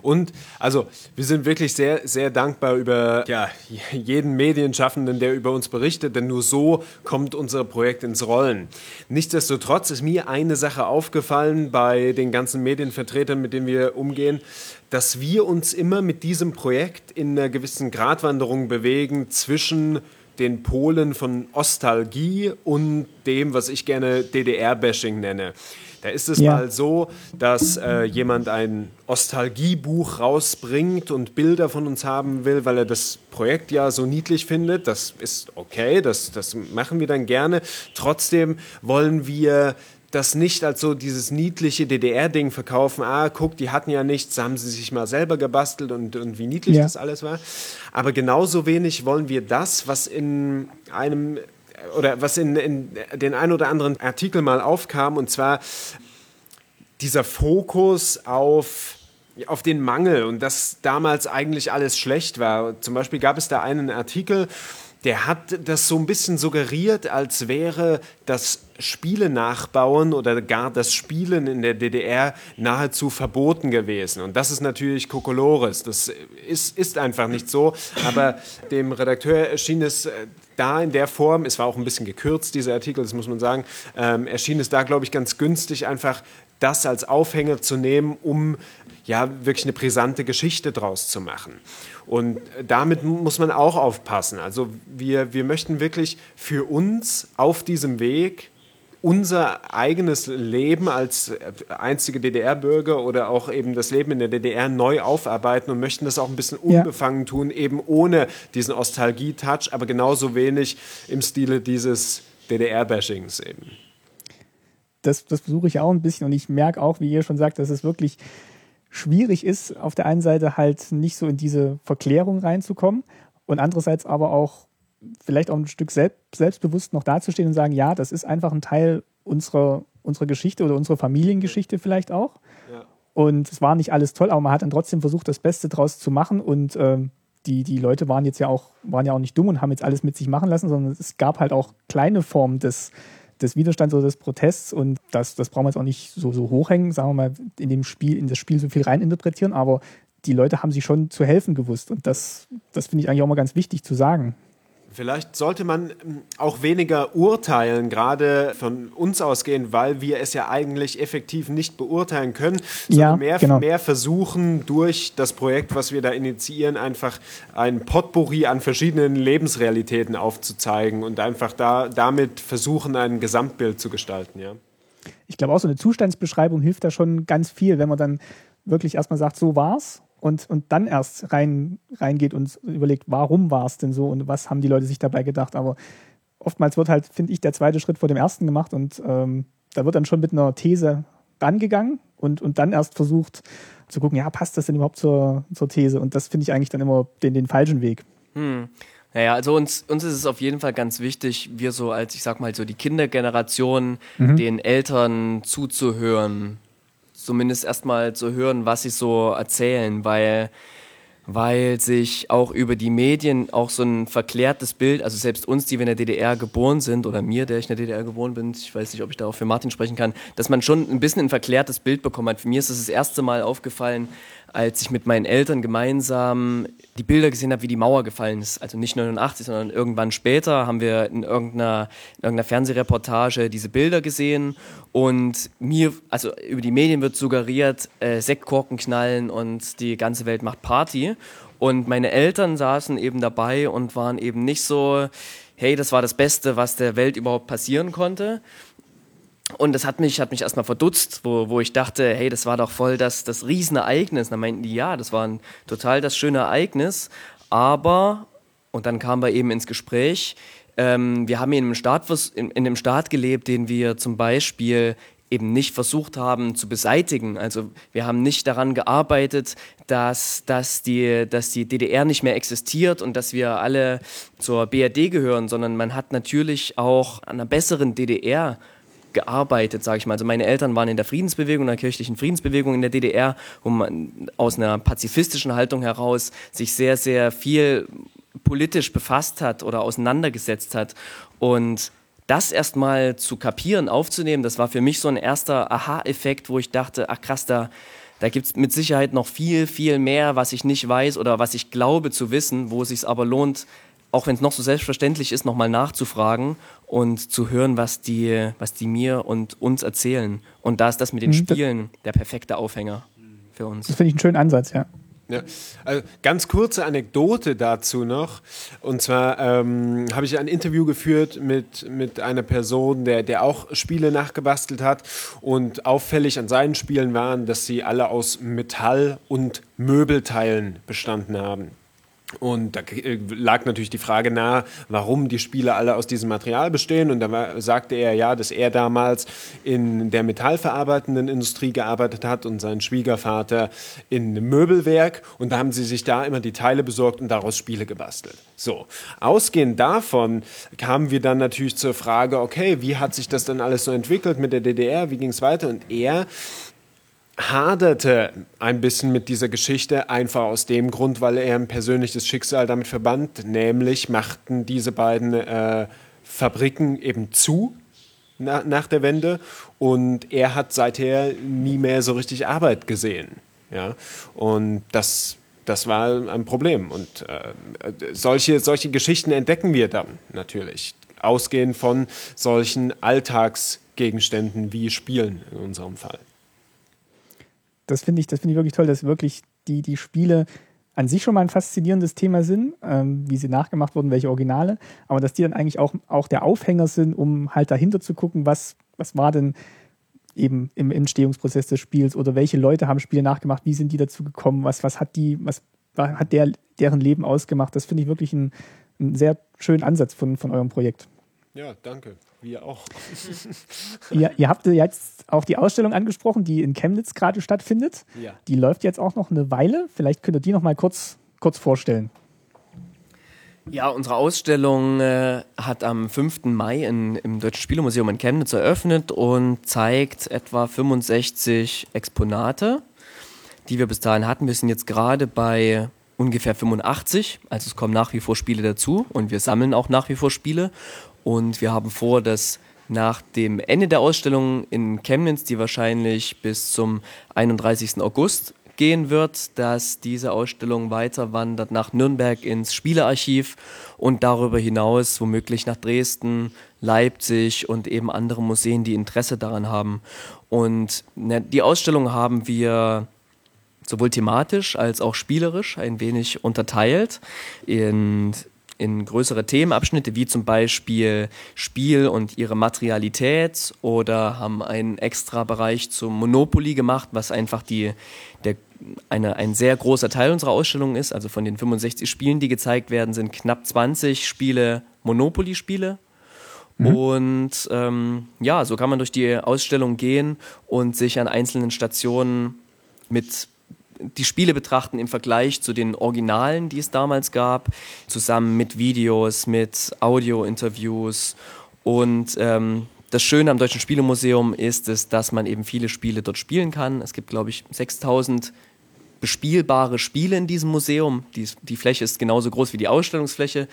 Und also wir sind wirklich sehr, sehr dankbar über ja, jeden Medienschaffenden, der über uns berichtet, denn nur so kommt unser Projekt ins Rollen. Nichtsdestotrotz ist mir eine Sache aufgefallen bei den ganzen Medienvertretern, mit denen wir umgehen, dass wir uns immer mit diesem Projekt in einer gewissen Gratwanderung bewegen zwischen den Polen von Ostalgie und dem, was ich gerne DDR-Bashing nenne. Da ist es ja. mal so, dass äh, jemand ein Ostalgiebuch rausbringt und Bilder von uns haben will, weil er das Projekt ja so niedlich findet. Das ist okay, das, das machen wir dann gerne. Trotzdem wollen wir das nicht als so dieses niedliche DDR-Ding verkaufen. Ah, guck, die hatten ja nichts, haben sie sich mal selber gebastelt und, und wie niedlich ja. das alles war. Aber genauso wenig wollen wir das, was in einem oder was in, in den ein oder anderen Artikel mal aufkam, und zwar dieser Fokus auf auf den Mangel und dass damals eigentlich alles schlecht war. Zum Beispiel gab es da einen Artikel, der hat das so ein bisschen suggeriert, als wäre das Spiele nachbauen oder gar das Spielen in der DDR nahezu verboten gewesen. Und das ist natürlich Kokolores. Das ist, ist einfach nicht so. Aber dem Redakteur erschien es äh, da in der Form, es war auch ein bisschen gekürzt, dieser Artikel, das muss man sagen, ähm, erschien es da, glaube ich, ganz günstig, einfach das als Aufhänger zu nehmen, um ja wirklich eine brisante Geschichte draus zu machen. Und damit muss man auch aufpassen. Also wir, wir möchten wirklich für uns auf diesem Weg unser eigenes Leben als einzige DDR-Bürger oder auch eben das Leben in der DDR neu aufarbeiten und möchten das auch ein bisschen unbefangen tun, eben ohne diesen Ostalgie-Touch, aber genauso wenig im Stile dieses DDR-Bashings eben. Das, das versuche ich auch ein bisschen und ich merke auch, wie ihr schon sagt, dass es wirklich schwierig ist, auf der einen Seite halt nicht so in diese Verklärung reinzukommen und andererseits aber auch vielleicht auch ein Stück selbst, selbstbewusst noch dazustehen und sagen, ja, das ist einfach ein Teil unserer, unserer Geschichte oder unserer Familiengeschichte vielleicht auch. Ja. Und es war nicht alles toll, aber man hat dann trotzdem versucht, das Beste draus zu machen und ähm, die, die Leute waren jetzt ja auch, waren ja auch nicht dumm und haben jetzt alles mit sich machen lassen, sondern es gab halt auch kleine Formen des, des Widerstands oder des Protests und das, das brauchen wir jetzt auch nicht so, so hochhängen, sagen wir mal, in dem Spiel, in das Spiel so viel reininterpretieren, aber die Leute haben sich schon zu helfen gewusst und das, das finde ich eigentlich auch mal ganz wichtig zu sagen. Vielleicht sollte man ähm, auch weniger urteilen, gerade von uns ausgehen, weil wir es ja eigentlich effektiv nicht beurteilen können, sondern ja, mehr, genau. mehr versuchen, durch das Projekt, was wir da initiieren, einfach ein Potpourri an verschiedenen Lebensrealitäten aufzuzeigen und einfach da, damit versuchen, ein Gesamtbild zu gestalten. Ja. Ich glaube auch, so eine Zustandsbeschreibung hilft da schon ganz viel, wenn man dann wirklich erstmal sagt, so war's und, und dann erst rein, reingeht und überlegt, warum war es denn so und was haben die Leute sich dabei gedacht. Aber oftmals wird halt, finde ich, der zweite Schritt vor dem ersten gemacht und ähm, da wird dann schon mit einer These rangegangen und, und dann erst versucht zu gucken, ja, passt das denn überhaupt zur, zur These? Und das finde ich eigentlich dann immer den, den falschen Weg. Hm. Naja, also uns, uns ist es auf jeden Fall ganz wichtig, wir so als, ich sag mal, so die Kindergeneration, mhm. den Eltern zuzuhören, zumindest erstmal zu hören, was sie so erzählen, weil, weil sich auch über die Medien auch so ein verklärtes Bild, also selbst uns, die wir in der DDR geboren sind, oder mir, der ich in der DDR geboren bin, ich weiß nicht, ob ich da auch für Martin sprechen kann, dass man schon ein bisschen ein verklärtes Bild bekommen hat. Für mich ist das, das erste Mal aufgefallen, als ich mit meinen Eltern gemeinsam die Bilder gesehen habe, wie die Mauer gefallen ist. Also nicht 89, sondern irgendwann später haben wir in irgendeiner, in irgendeiner Fernsehreportage diese Bilder gesehen und mir, also über die Medien wird suggeriert, äh, Sektkorken knallen und die ganze Welt macht Party. Und meine Eltern saßen eben dabei und waren eben nicht so, hey, das war das Beste, was der Welt überhaupt passieren konnte, und das hat mich, hat mich erstmal verdutzt, wo, wo ich dachte, hey, das war doch voll das, das Riesenereignis. Und dann meinten die, ja, das war ein total das schöne Ereignis. Aber, und dann kamen wir eben ins Gespräch, ähm, wir haben in einem, Staat, in, in einem Staat gelebt, den wir zum Beispiel eben nicht versucht haben zu beseitigen. Also wir haben nicht daran gearbeitet, dass, dass, die, dass die DDR nicht mehr existiert und dass wir alle zur BRD gehören, sondern man hat natürlich auch an einer besseren DDR gearbeitet, sage ich mal. Also meine Eltern waren in der Friedensbewegung, in der kirchlichen Friedensbewegung in der DDR, wo man aus einer pazifistischen Haltung heraus sich sehr, sehr viel politisch befasst hat oder auseinandergesetzt hat. Und das erstmal zu kapieren, aufzunehmen, das war für mich so ein erster Aha-Effekt, wo ich dachte, ach krass, da, Da gibt es mit Sicherheit noch viel, viel mehr, was ich nicht weiß oder was ich glaube zu wissen, wo es sich aber lohnt, auch wenn es noch so selbstverständlich ist, nochmal nachzufragen und zu hören, was die, was die mir und uns erzählen. Und da ist das mit den mhm. Spielen der perfekte Aufhänger für uns. Das finde ich einen schönen Ansatz, ja. Ja, also ganz kurze Anekdote dazu noch. Und zwar ähm, habe ich ein Interview geführt mit, mit einer Person, der, der auch Spiele nachgebastelt hat. Und auffällig an seinen Spielen waren, dass sie alle aus Metall und Möbelteilen bestanden haben. Und da äh, lag natürlich die Frage nahe, warum die Spiele alle aus diesem Material bestehen. Und da war, sagte er ja, dass er damals in der metallverarbeitenden Industrie gearbeitet hat und sein Schwiegervater in einem Möbelwerk. Und da haben sie sich da immer die Teile besorgt und daraus Spiele gebastelt. So, ausgehend davon kamen wir dann natürlich zur Frage, okay, wie hat sich das dann alles so entwickelt mit der DDR? Wie ging es weiter? Und er haderte ein bisschen mit dieser Geschichte, einfach aus dem Grund, weil er ein persönliches Schicksal damit verband, nämlich machten diese beiden äh, Fabriken eben zu na, nach der Wende und er hat seither nie mehr so richtig Arbeit gesehen. Ja? Und das, das war ein Problem. Und äh, solche, solche Geschichten entdecken wir dann natürlich, ausgehend von solchen Alltagsgegenständen wie Spielen in unserem Fall das finde ich, das ich wirklich toll, dass wirklich die, die Spiele an sich schon mal ein faszinierendes Thema sind, ähm, wie sie nachgemacht wurden, welche Originale, aber dass die dann eigentlich auch, auch der Aufhänger sind, um halt dahinter zu gucken, was, was war denn eben im Entstehungsprozess des Spiels oder welche Leute haben Spiele nachgemacht, wie sind die dazu gekommen, was, was hat die, was hat der, deren Leben ausgemacht. Das finde ich wirklich einen, einen sehr schönen Ansatz von, von eurem Projekt. Ja, danke. Wir auch. ihr, ihr, habt jetzt auch die Ausstellung angesprochen, die in Chemnitz gerade stattfindet. Ja. Die läuft jetzt auch noch eine Weile. Vielleicht könnt ihr die noch mal kurz, kurz vorstellen. Ja, unsere Ausstellung äh, hat am 5. Mai in, im Deutschen Spielemuseum in Chemnitz eröffnet und zeigt etwa 65 Exponate, die wir bis dahin hatten. Wir sind jetzt gerade bei ungefähr 85, also es kommen nach wie vor Spiele dazu und wir sammeln auch nach wie vor Spiele und wir haben vor, dass nach dem Ende der Ausstellung in Chemnitz, die wahrscheinlich bis zum 31. August gehen wird, dass diese Ausstellung weiter wandert nach Nürnberg ins Spielearchiv und darüber hinaus womöglich nach Dresden, Leipzig und eben andere Museen, die Interesse daran haben. Und ne, die Ausstellung haben wir sowohl thematisch als auch spielerisch ein wenig unterteilt. In in größere Themenabschnitte, wie zum Beispiel Spiel und ihre Materialität oder haben einen extra Bereich zum Monopoly gemacht, was einfach die, der, eine, ein sehr großer Teil unserer Ausstellung ist. Also von den 65 Spielen, die gezeigt werden, sind knapp 20 Spiele Monopoly-Spiele. Mhm. Und ähm, ja, so kann man durch die Ausstellung gehen und sich an einzelnen Stationen mit die Spiele betrachten im Vergleich zu den Originalen, die es damals gab, zusammen mit Videos, mit Audio-Interviews. Und ähm, das Schöne am Deutschen Spielemuseum ist es, dass man eben viele Spiele dort spielen kann. Es gibt, glaube ich, 6000 bespielbare Spiele in diesem Museum. Die, die Fläche ist genauso groß wie die Ausstellungsfläche,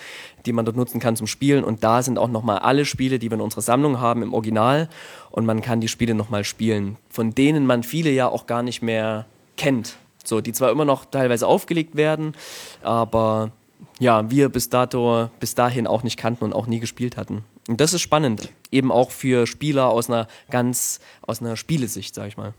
die man dort nutzen kann zum Spielen. Und da sind auch nochmal alle Spiele, die wir in unserer Sammlung haben, im Original. Und man kann die Spiele nochmal spielen, von denen man viele ja auch gar nicht mehr kennt. So, die zwar immer noch teilweise aufgelegt werden, aber ja, wir bis dato, bis dahin auch nicht kannten und auch nie gespielt hatten. Und das ist spannend, eben auch für Spieler aus einer ganz, aus einer Spielesicht, sag ich mal.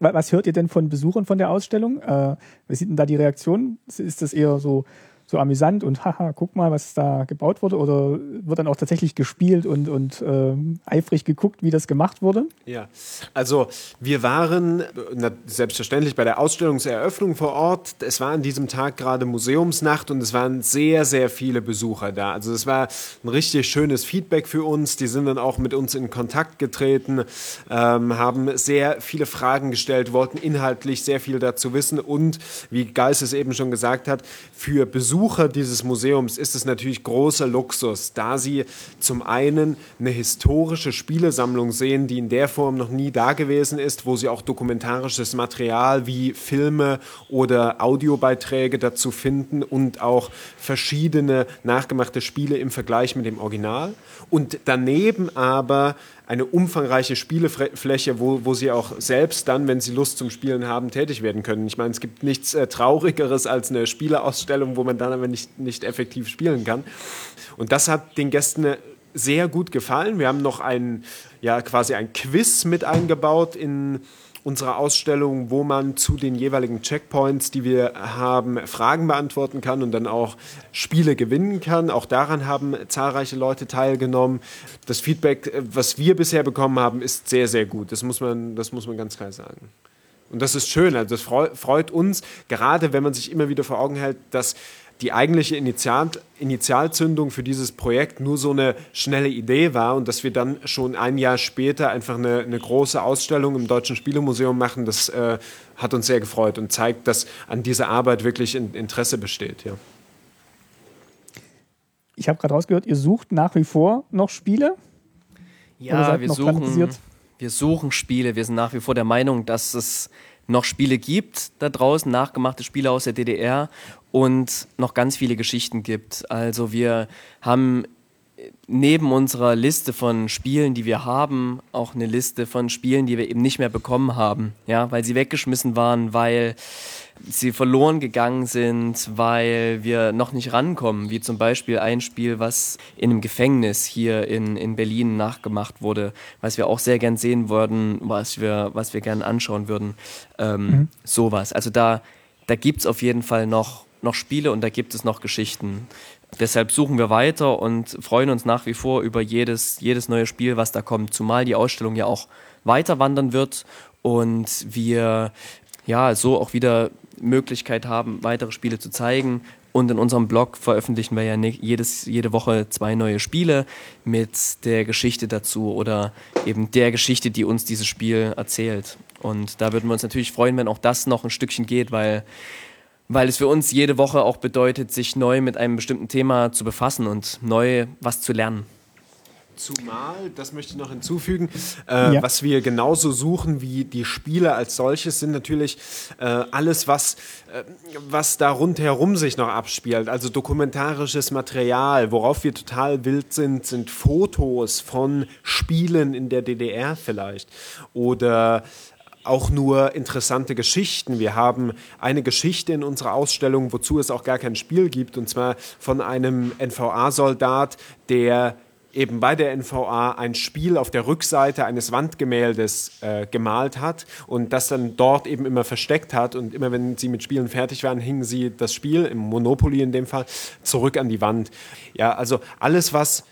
Was hört ihr denn von Besuchern von der Ausstellung? Äh, wie sieht denn da die Reaktion? Ist das eher so so amüsant und haha, guck mal, was da gebaut wurde? Oder wird dann auch tatsächlich gespielt und, und äh, eifrig geguckt, wie das gemacht wurde? Ja, also wir waren na, selbstverständlich bei der Ausstellungseröffnung vor Ort. Es war an diesem Tag gerade Museumsnacht und es waren sehr, sehr viele Besucher da. Also es war ein richtig schönes Feedback für uns. Die sind dann auch mit uns in Kontakt getreten, ähm, haben sehr viele Fragen gestellt, wollten inhaltlich sehr viel dazu wissen und, wie Geis es eben schon gesagt hat, für Besucher Besucher dieses Museums ist es natürlich großer Luxus, da sie zum einen eine historische Spielesammlung sehen, die in der Form noch nie da gewesen ist, wo sie auch dokumentarisches Material wie Filme oder Audiobeiträge dazu finden und auch verschiedene nachgemachte Spiele im Vergleich mit dem Original. Und daneben aber eine umfangreiche Spielefläche, wo, wo sie auch selbst dann, wenn sie Lust zum Spielen haben, tätig werden können. Ich meine, es gibt nichts äh, Traurigeres als eine Spieleausstellung, wo man dann aber nicht, nicht effektiv spielen kann. Und das hat den Gästen äh, sehr gut gefallen. Wir haben noch ein, ja, quasi ein Quiz mit eingebaut in unserer Ausstellung, wo man zu den jeweiligen Checkpoints, die wir haben, Fragen beantworten kann und dann auch Spiele gewinnen kann. Auch daran haben zahlreiche Leute teilgenommen. Das Feedback, äh, was wir bisher bekommen haben, ist sehr, sehr gut. Das muss man, das muss man ganz klar sagen. Und das ist schön. Also das freut uns, gerade wenn man sich immer wieder vor Augen hält, dass die eigentliche Initial Initialzündung für dieses Projekt nur so eine schnelle Idee war und dass wir dann schon ein Jahr später einfach eine, eine große Ausstellung im Deutschen Spielemuseum machen, das äh, hat uns sehr gefreut und zeigt, dass an dieser Arbeit wirklich Interesse besteht. Ja. Ich habe gerade rausgehört, ihr sucht nach wie vor noch Spiele? Ja, wir suchen, wir suchen Spiele. Wir sind nach wie vor der Meinung, dass es noch Spiele gibt da draußen, nachgemachte Spiele aus der DDR und noch ganz viele Geschichten gibt. Also wir haben neben unserer Liste von Spielen, die wir haben, auch eine Liste von Spielen, die wir eben nicht mehr bekommen haben, ja, weil sie weggeschmissen waren, weil sie verloren gegangen sind, weil wir noch nicht rankommen, wie zum Beispiel ein Spiel, was in einem Gefängnis hier in, in Berlin nachgemacht wurde, was wir auch sehr gern sehen würden, was wir, was wir gern anschauen würden. Ähm, mhm. Sowas. Also da, da gibt es auf jeden Fall noch, noch Spiele und da gibt es noch Geschichten. Deshalb suchen wir weiter und freuen uns nach wie vor über jedes, jedes neue Spiel, was da kommt, zumal die Ausstellung ja auch weiter wandern wird und wir ja so auch wieder Möglichkeit haben, weitere Spiele zu zeigen. Und in unserem Blog veröffentlichen wir ja jedes, jede Woche zwei neue Spiele mit der Geschichte dazu oder eben der Geschichte, die uns dieses Spiel erzählt. Und da würden wir uns natürlich freuen, wenn auch das noch ein Stückchen geht, weil weil es für uns jede Woche auch bedeutet, sich neu mit einem bestimmten Thema zu befassen und neu was zu lernen. Zumal, das möchte ich noch hinzufügen, äh, ja. was wir genauso suchen wie die Spiele als solches, sind natürlich äh, alles, was, äh, was da rundherum sich noch abspielt. Also dokumentarisches Material. Worauf wir total wild sind, sind Fotos von Spielen in der DDR vielleicht. Oder auch nur interessante Geschichten. Wir haben eine Geschichte in unserer Ausstellung, wozu es auch gar kein Spiel gibt, und zwar von einem NVA-Soldat, der eben bei der NVA ein Spiel auf der Rückseite eines Wandgemäldes äh, gemalt hat und das dann dort eben immer versteckt hat. Und immer wenn sie mit Spielen fertig waren, hingen sie das Spiel, im Monopoly in dem Fall, zurück an die Wand. Ja, also alles, was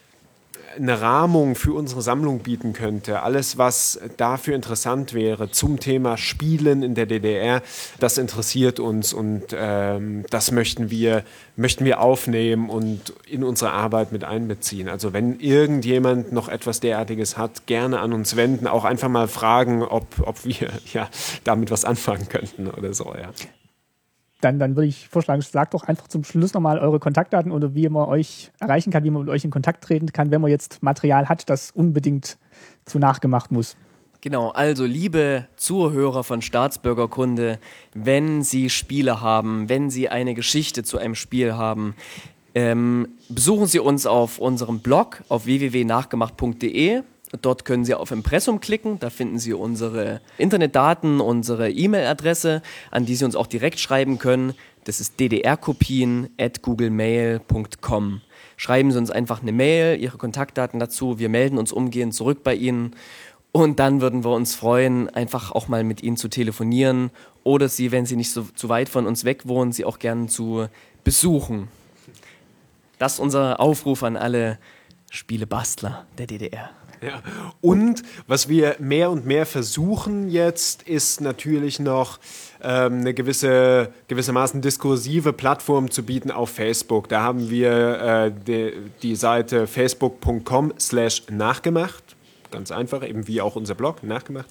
eine Rahmung für unsere Sammlung bieten könnte, alles, was dafür interessant wäre zum Thema Spielen in der DDR, das interessiert uns und ähm, das möchten wir, möchten wir aufnehmen und in unsere Arbeit mit einbeziehen. Also wenn irgendjemand noch etwas derartiges hat, gerne an uns wenden, auch einfach mal fragen, ob, ob wir ja, damit was anfangen könnten oder so. Ja dann, dann würde ich vorschlagen, sagt doch einfach zum Schluss nochmal eure Kontaktdaten oder wie man euch erreichen kann, wie man mit euch in Kontakt treten kann, wenn man jetzt Material hat, das unbedingt zu nachgemacht muss. Genau, also liebe Zuhörer von Staatsbürgerkunde, wenn Sie Spiele haben, wenn Sie eine Geschichte zu einem Spiel haben, ähm, besuchen Sie uns auf unserem Blog auf www.nachgemacht.de. Dort können Sie auf Impressum klicken, da finden Sie unsere Internetdaten, unsere E-Mail-Adresse, an die Sie uns auch direkt schreiben können. Das ist ddrkopien at googlemail.com. Schreiben Sie uns einfach eine Mail, Ihre Kontaktdaten dazu. Wir melden uns umgehend zurück bei Ihnen. Und dann würden wir uns freuen, einfach auch mal mit Ihnen zu telefonieren oder Sie, wenn Sie nicht so zu weit von uns weg wohnen, Sie auch gerne zu besuchen. Das ist unser Aufruf an alle Spielebastler der DDR. Ja. Und was wir mehr und mehr versuchen jetzt, ist natürlich noch ähm, eine gewisse, gewissermaßen diskursive Plattform zu bieten auf Facebook. Da haben wir äh, die, die Seite facebook.com slash nachgemacht. Ganz einfach, eben wie auch unser Blog, nachgemacht.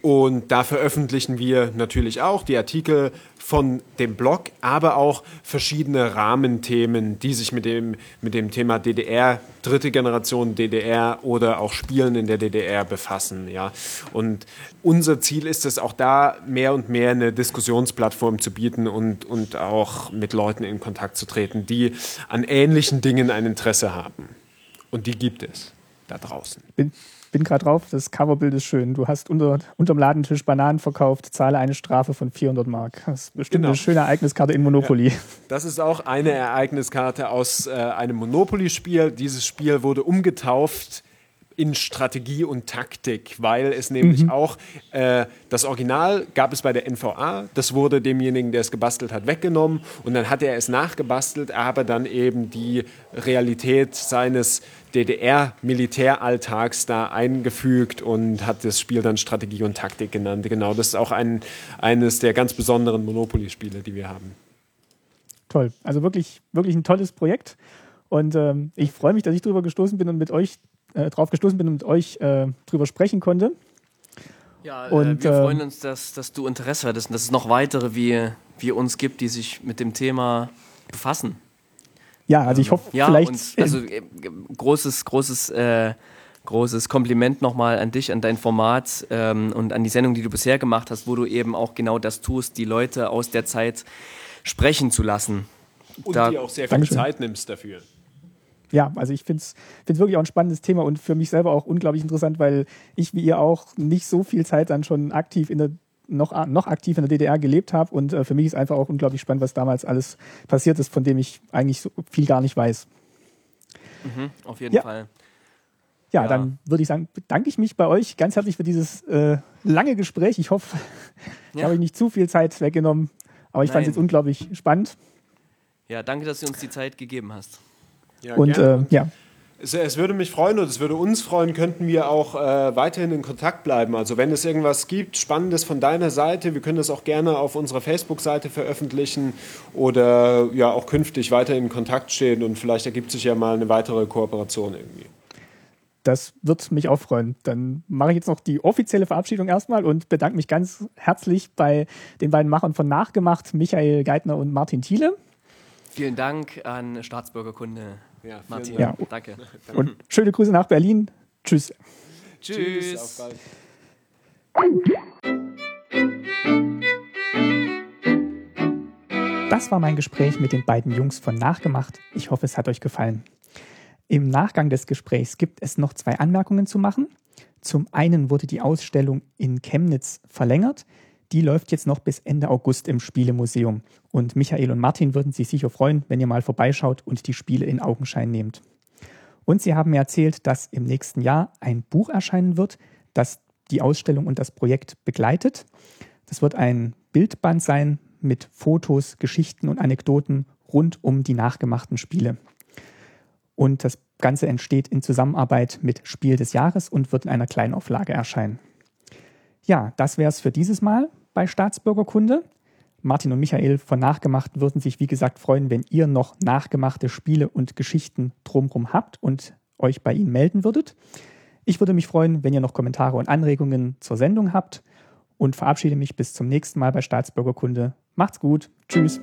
Und da veröffentlichen wir natürlich auch die Artikel von dem Blog, aber auch verschiedene Rahmenthemen, die sich mit dem, mit dem Thema DDR, dritte Generation DDR oder auch Spielen in der DDR befassen. Ja. Und unser Ziel ist es auch da, mehr und mehr eine Diskussionsplattform zu bieten und, und auch mit Leuten in Kontakt zu treten, die an ähnlichen Dingen ein Interesse haben. Und die gibt es da draußen. Bin bin gerade drauf, das Coverbild ist schön. Du hast unter, unterm Ladentisch Bananen verkauft, zahle eine Strafe von 400 Mark. Das ist bestimmt genau. eine schöne Ereigniskarte in Monopoly. Ja, das ist auch eine Ereigniskarte aus äh, einem Monopoly-Spiel. Dieses Spiel wurde umgetauft in Strategie und Taktik, weil es nämlich mhm. auch äh, das Original gab es bei der NVA, das wurde demjenigen, der es gebastelt hat, weggenommen und dann hat er es nachgebastelt, aber dann eben die Realität seines DDR-Militäralltags da eingefügt und hat das Spiel dann Strategie und Taktik genannt. Genau, das ist auch ein, eines der ganz besonderen Monopoly-Spiele, die wir haben. Toll, also wirklich, wirklich ein tolles Projekt. Und ähm, ich freue mich, dass ich darüber gestoßen bin und mit euch äh, drauf gestoßen bin und mit euch äh, drüber sprechen konnte. Ja, äh, und, wir freuen ähm, uns, dass, dass du Interesse hattest und dass es noch weitere wie, wie uns gibt, die sich mit dem Thema befassen. Ja, also ich hoffe, ja, vielleicht. Und, also äh, großes, großes, äh, großes Kompliment nochmal an dich, an dein Format ähm, und an die Sendung, die du bisher gemacht hast, wo du eben auch genau das tust, die Leute aus der Zeit sprechen zu lassen. Und da, dir auch sehr viel Dankeschön. Zeit nimmst dafür ja, also ich finde es wirklich auch ein spannendes Thema und für mich selber auch unglaublich interessant, weil ich wie ihr auch nicht so viel Zeit dann schon aktiv in der noch, noch aktiv in der DDR gelebt habe und äh, für mich ist einfach auch unglaublich spannend, was damals alles passiert ist, von dem ich eigentlich so viel gar nicht weiß. Mhm, auf jeden ja. Fall. Ja, ja. dann würde ich sagen, bedanke ich mich bei euch ganz herzlich für dieses äh, lange Gespräch. Ich hoffe, ich habe euch nicht zu viel Zeit weggenommen, aber ich fand es jetzt unglaublich spannend. Ja, danke, dass du uns die Zeit gegeben hast. Ja, und äh, ja. Es, es, würde mich freuen und es würde uns freuen, könnten wir auch äh, weiterhin in Kontakt bleiben. Also wenn es irgendwas gibt, Spannendes von deiner Seite, wir können das auch gerne auf unserer Facebook-Seite veröffentlichen oder ja auch künftig weiter in Kontakt stehen und vielleicht ergibt sich ja mal eine weitere Kooperation irgendwie. Das wird mich auch freuen. Dann mache ich jetzt noch die offizielle Verabschiedung erstmal und bedanke mich ganz herzlich bei den beiden Machern von Nachgemacht, Michael Geithner und Martin Thiele. Vielen Dank an Staatsbürgerkunde ja, Martin, ja. danke. Und schöne Grüße nach Berlin. Tschüss. Tschüss. Das war mein Gespräch mit den beiden Jungs von Nachgemacht. Ich hoffe, es hat euch gefallen. Im Nachgang des Gesprächs gibt es noch zwei Anmerkungen zu machen. Zum einen wurde die Ausstellung in Chemnitz verlängert. Die läuft jetzt noch bis Ende August im Spielemuseum. Und Michael und Martin würden sich sicher freuen, wenn ihr mal vorbeischaut und die Spiele in Augenschein nehmt. Und sie haben mir erzählt, dass im nächsten Jahr ein Buch erscheinen wird, das die Ausstellung und das Projekt begleitet. Das wird ein Bildband sein mit Fotos, Geschichten und Anekdoten rund um die nachgemachten Spiele. Und das Ganze entsteht in Zusammenarbeit mit Spiel des Jahres und wird in einer Kleinauflage erscheinen. Ja, das wäre es für dieses Mal bei Staatsbürgerkunde. Martin und Michael von Nachgemacht würden sich, wie gesagt, freuen, wenn ihr noch nachgemachte Spiele und Geschichten drumherum habt und euch bei ihnen melden würdet. Ich würde mich freuen, wenn ihr noch Kommentare und Anregungen zur Sendung habt und verabschiede mich bis zum nächsten Mal bei Staatsbürgerkunde. Macht's gut. Tschüss.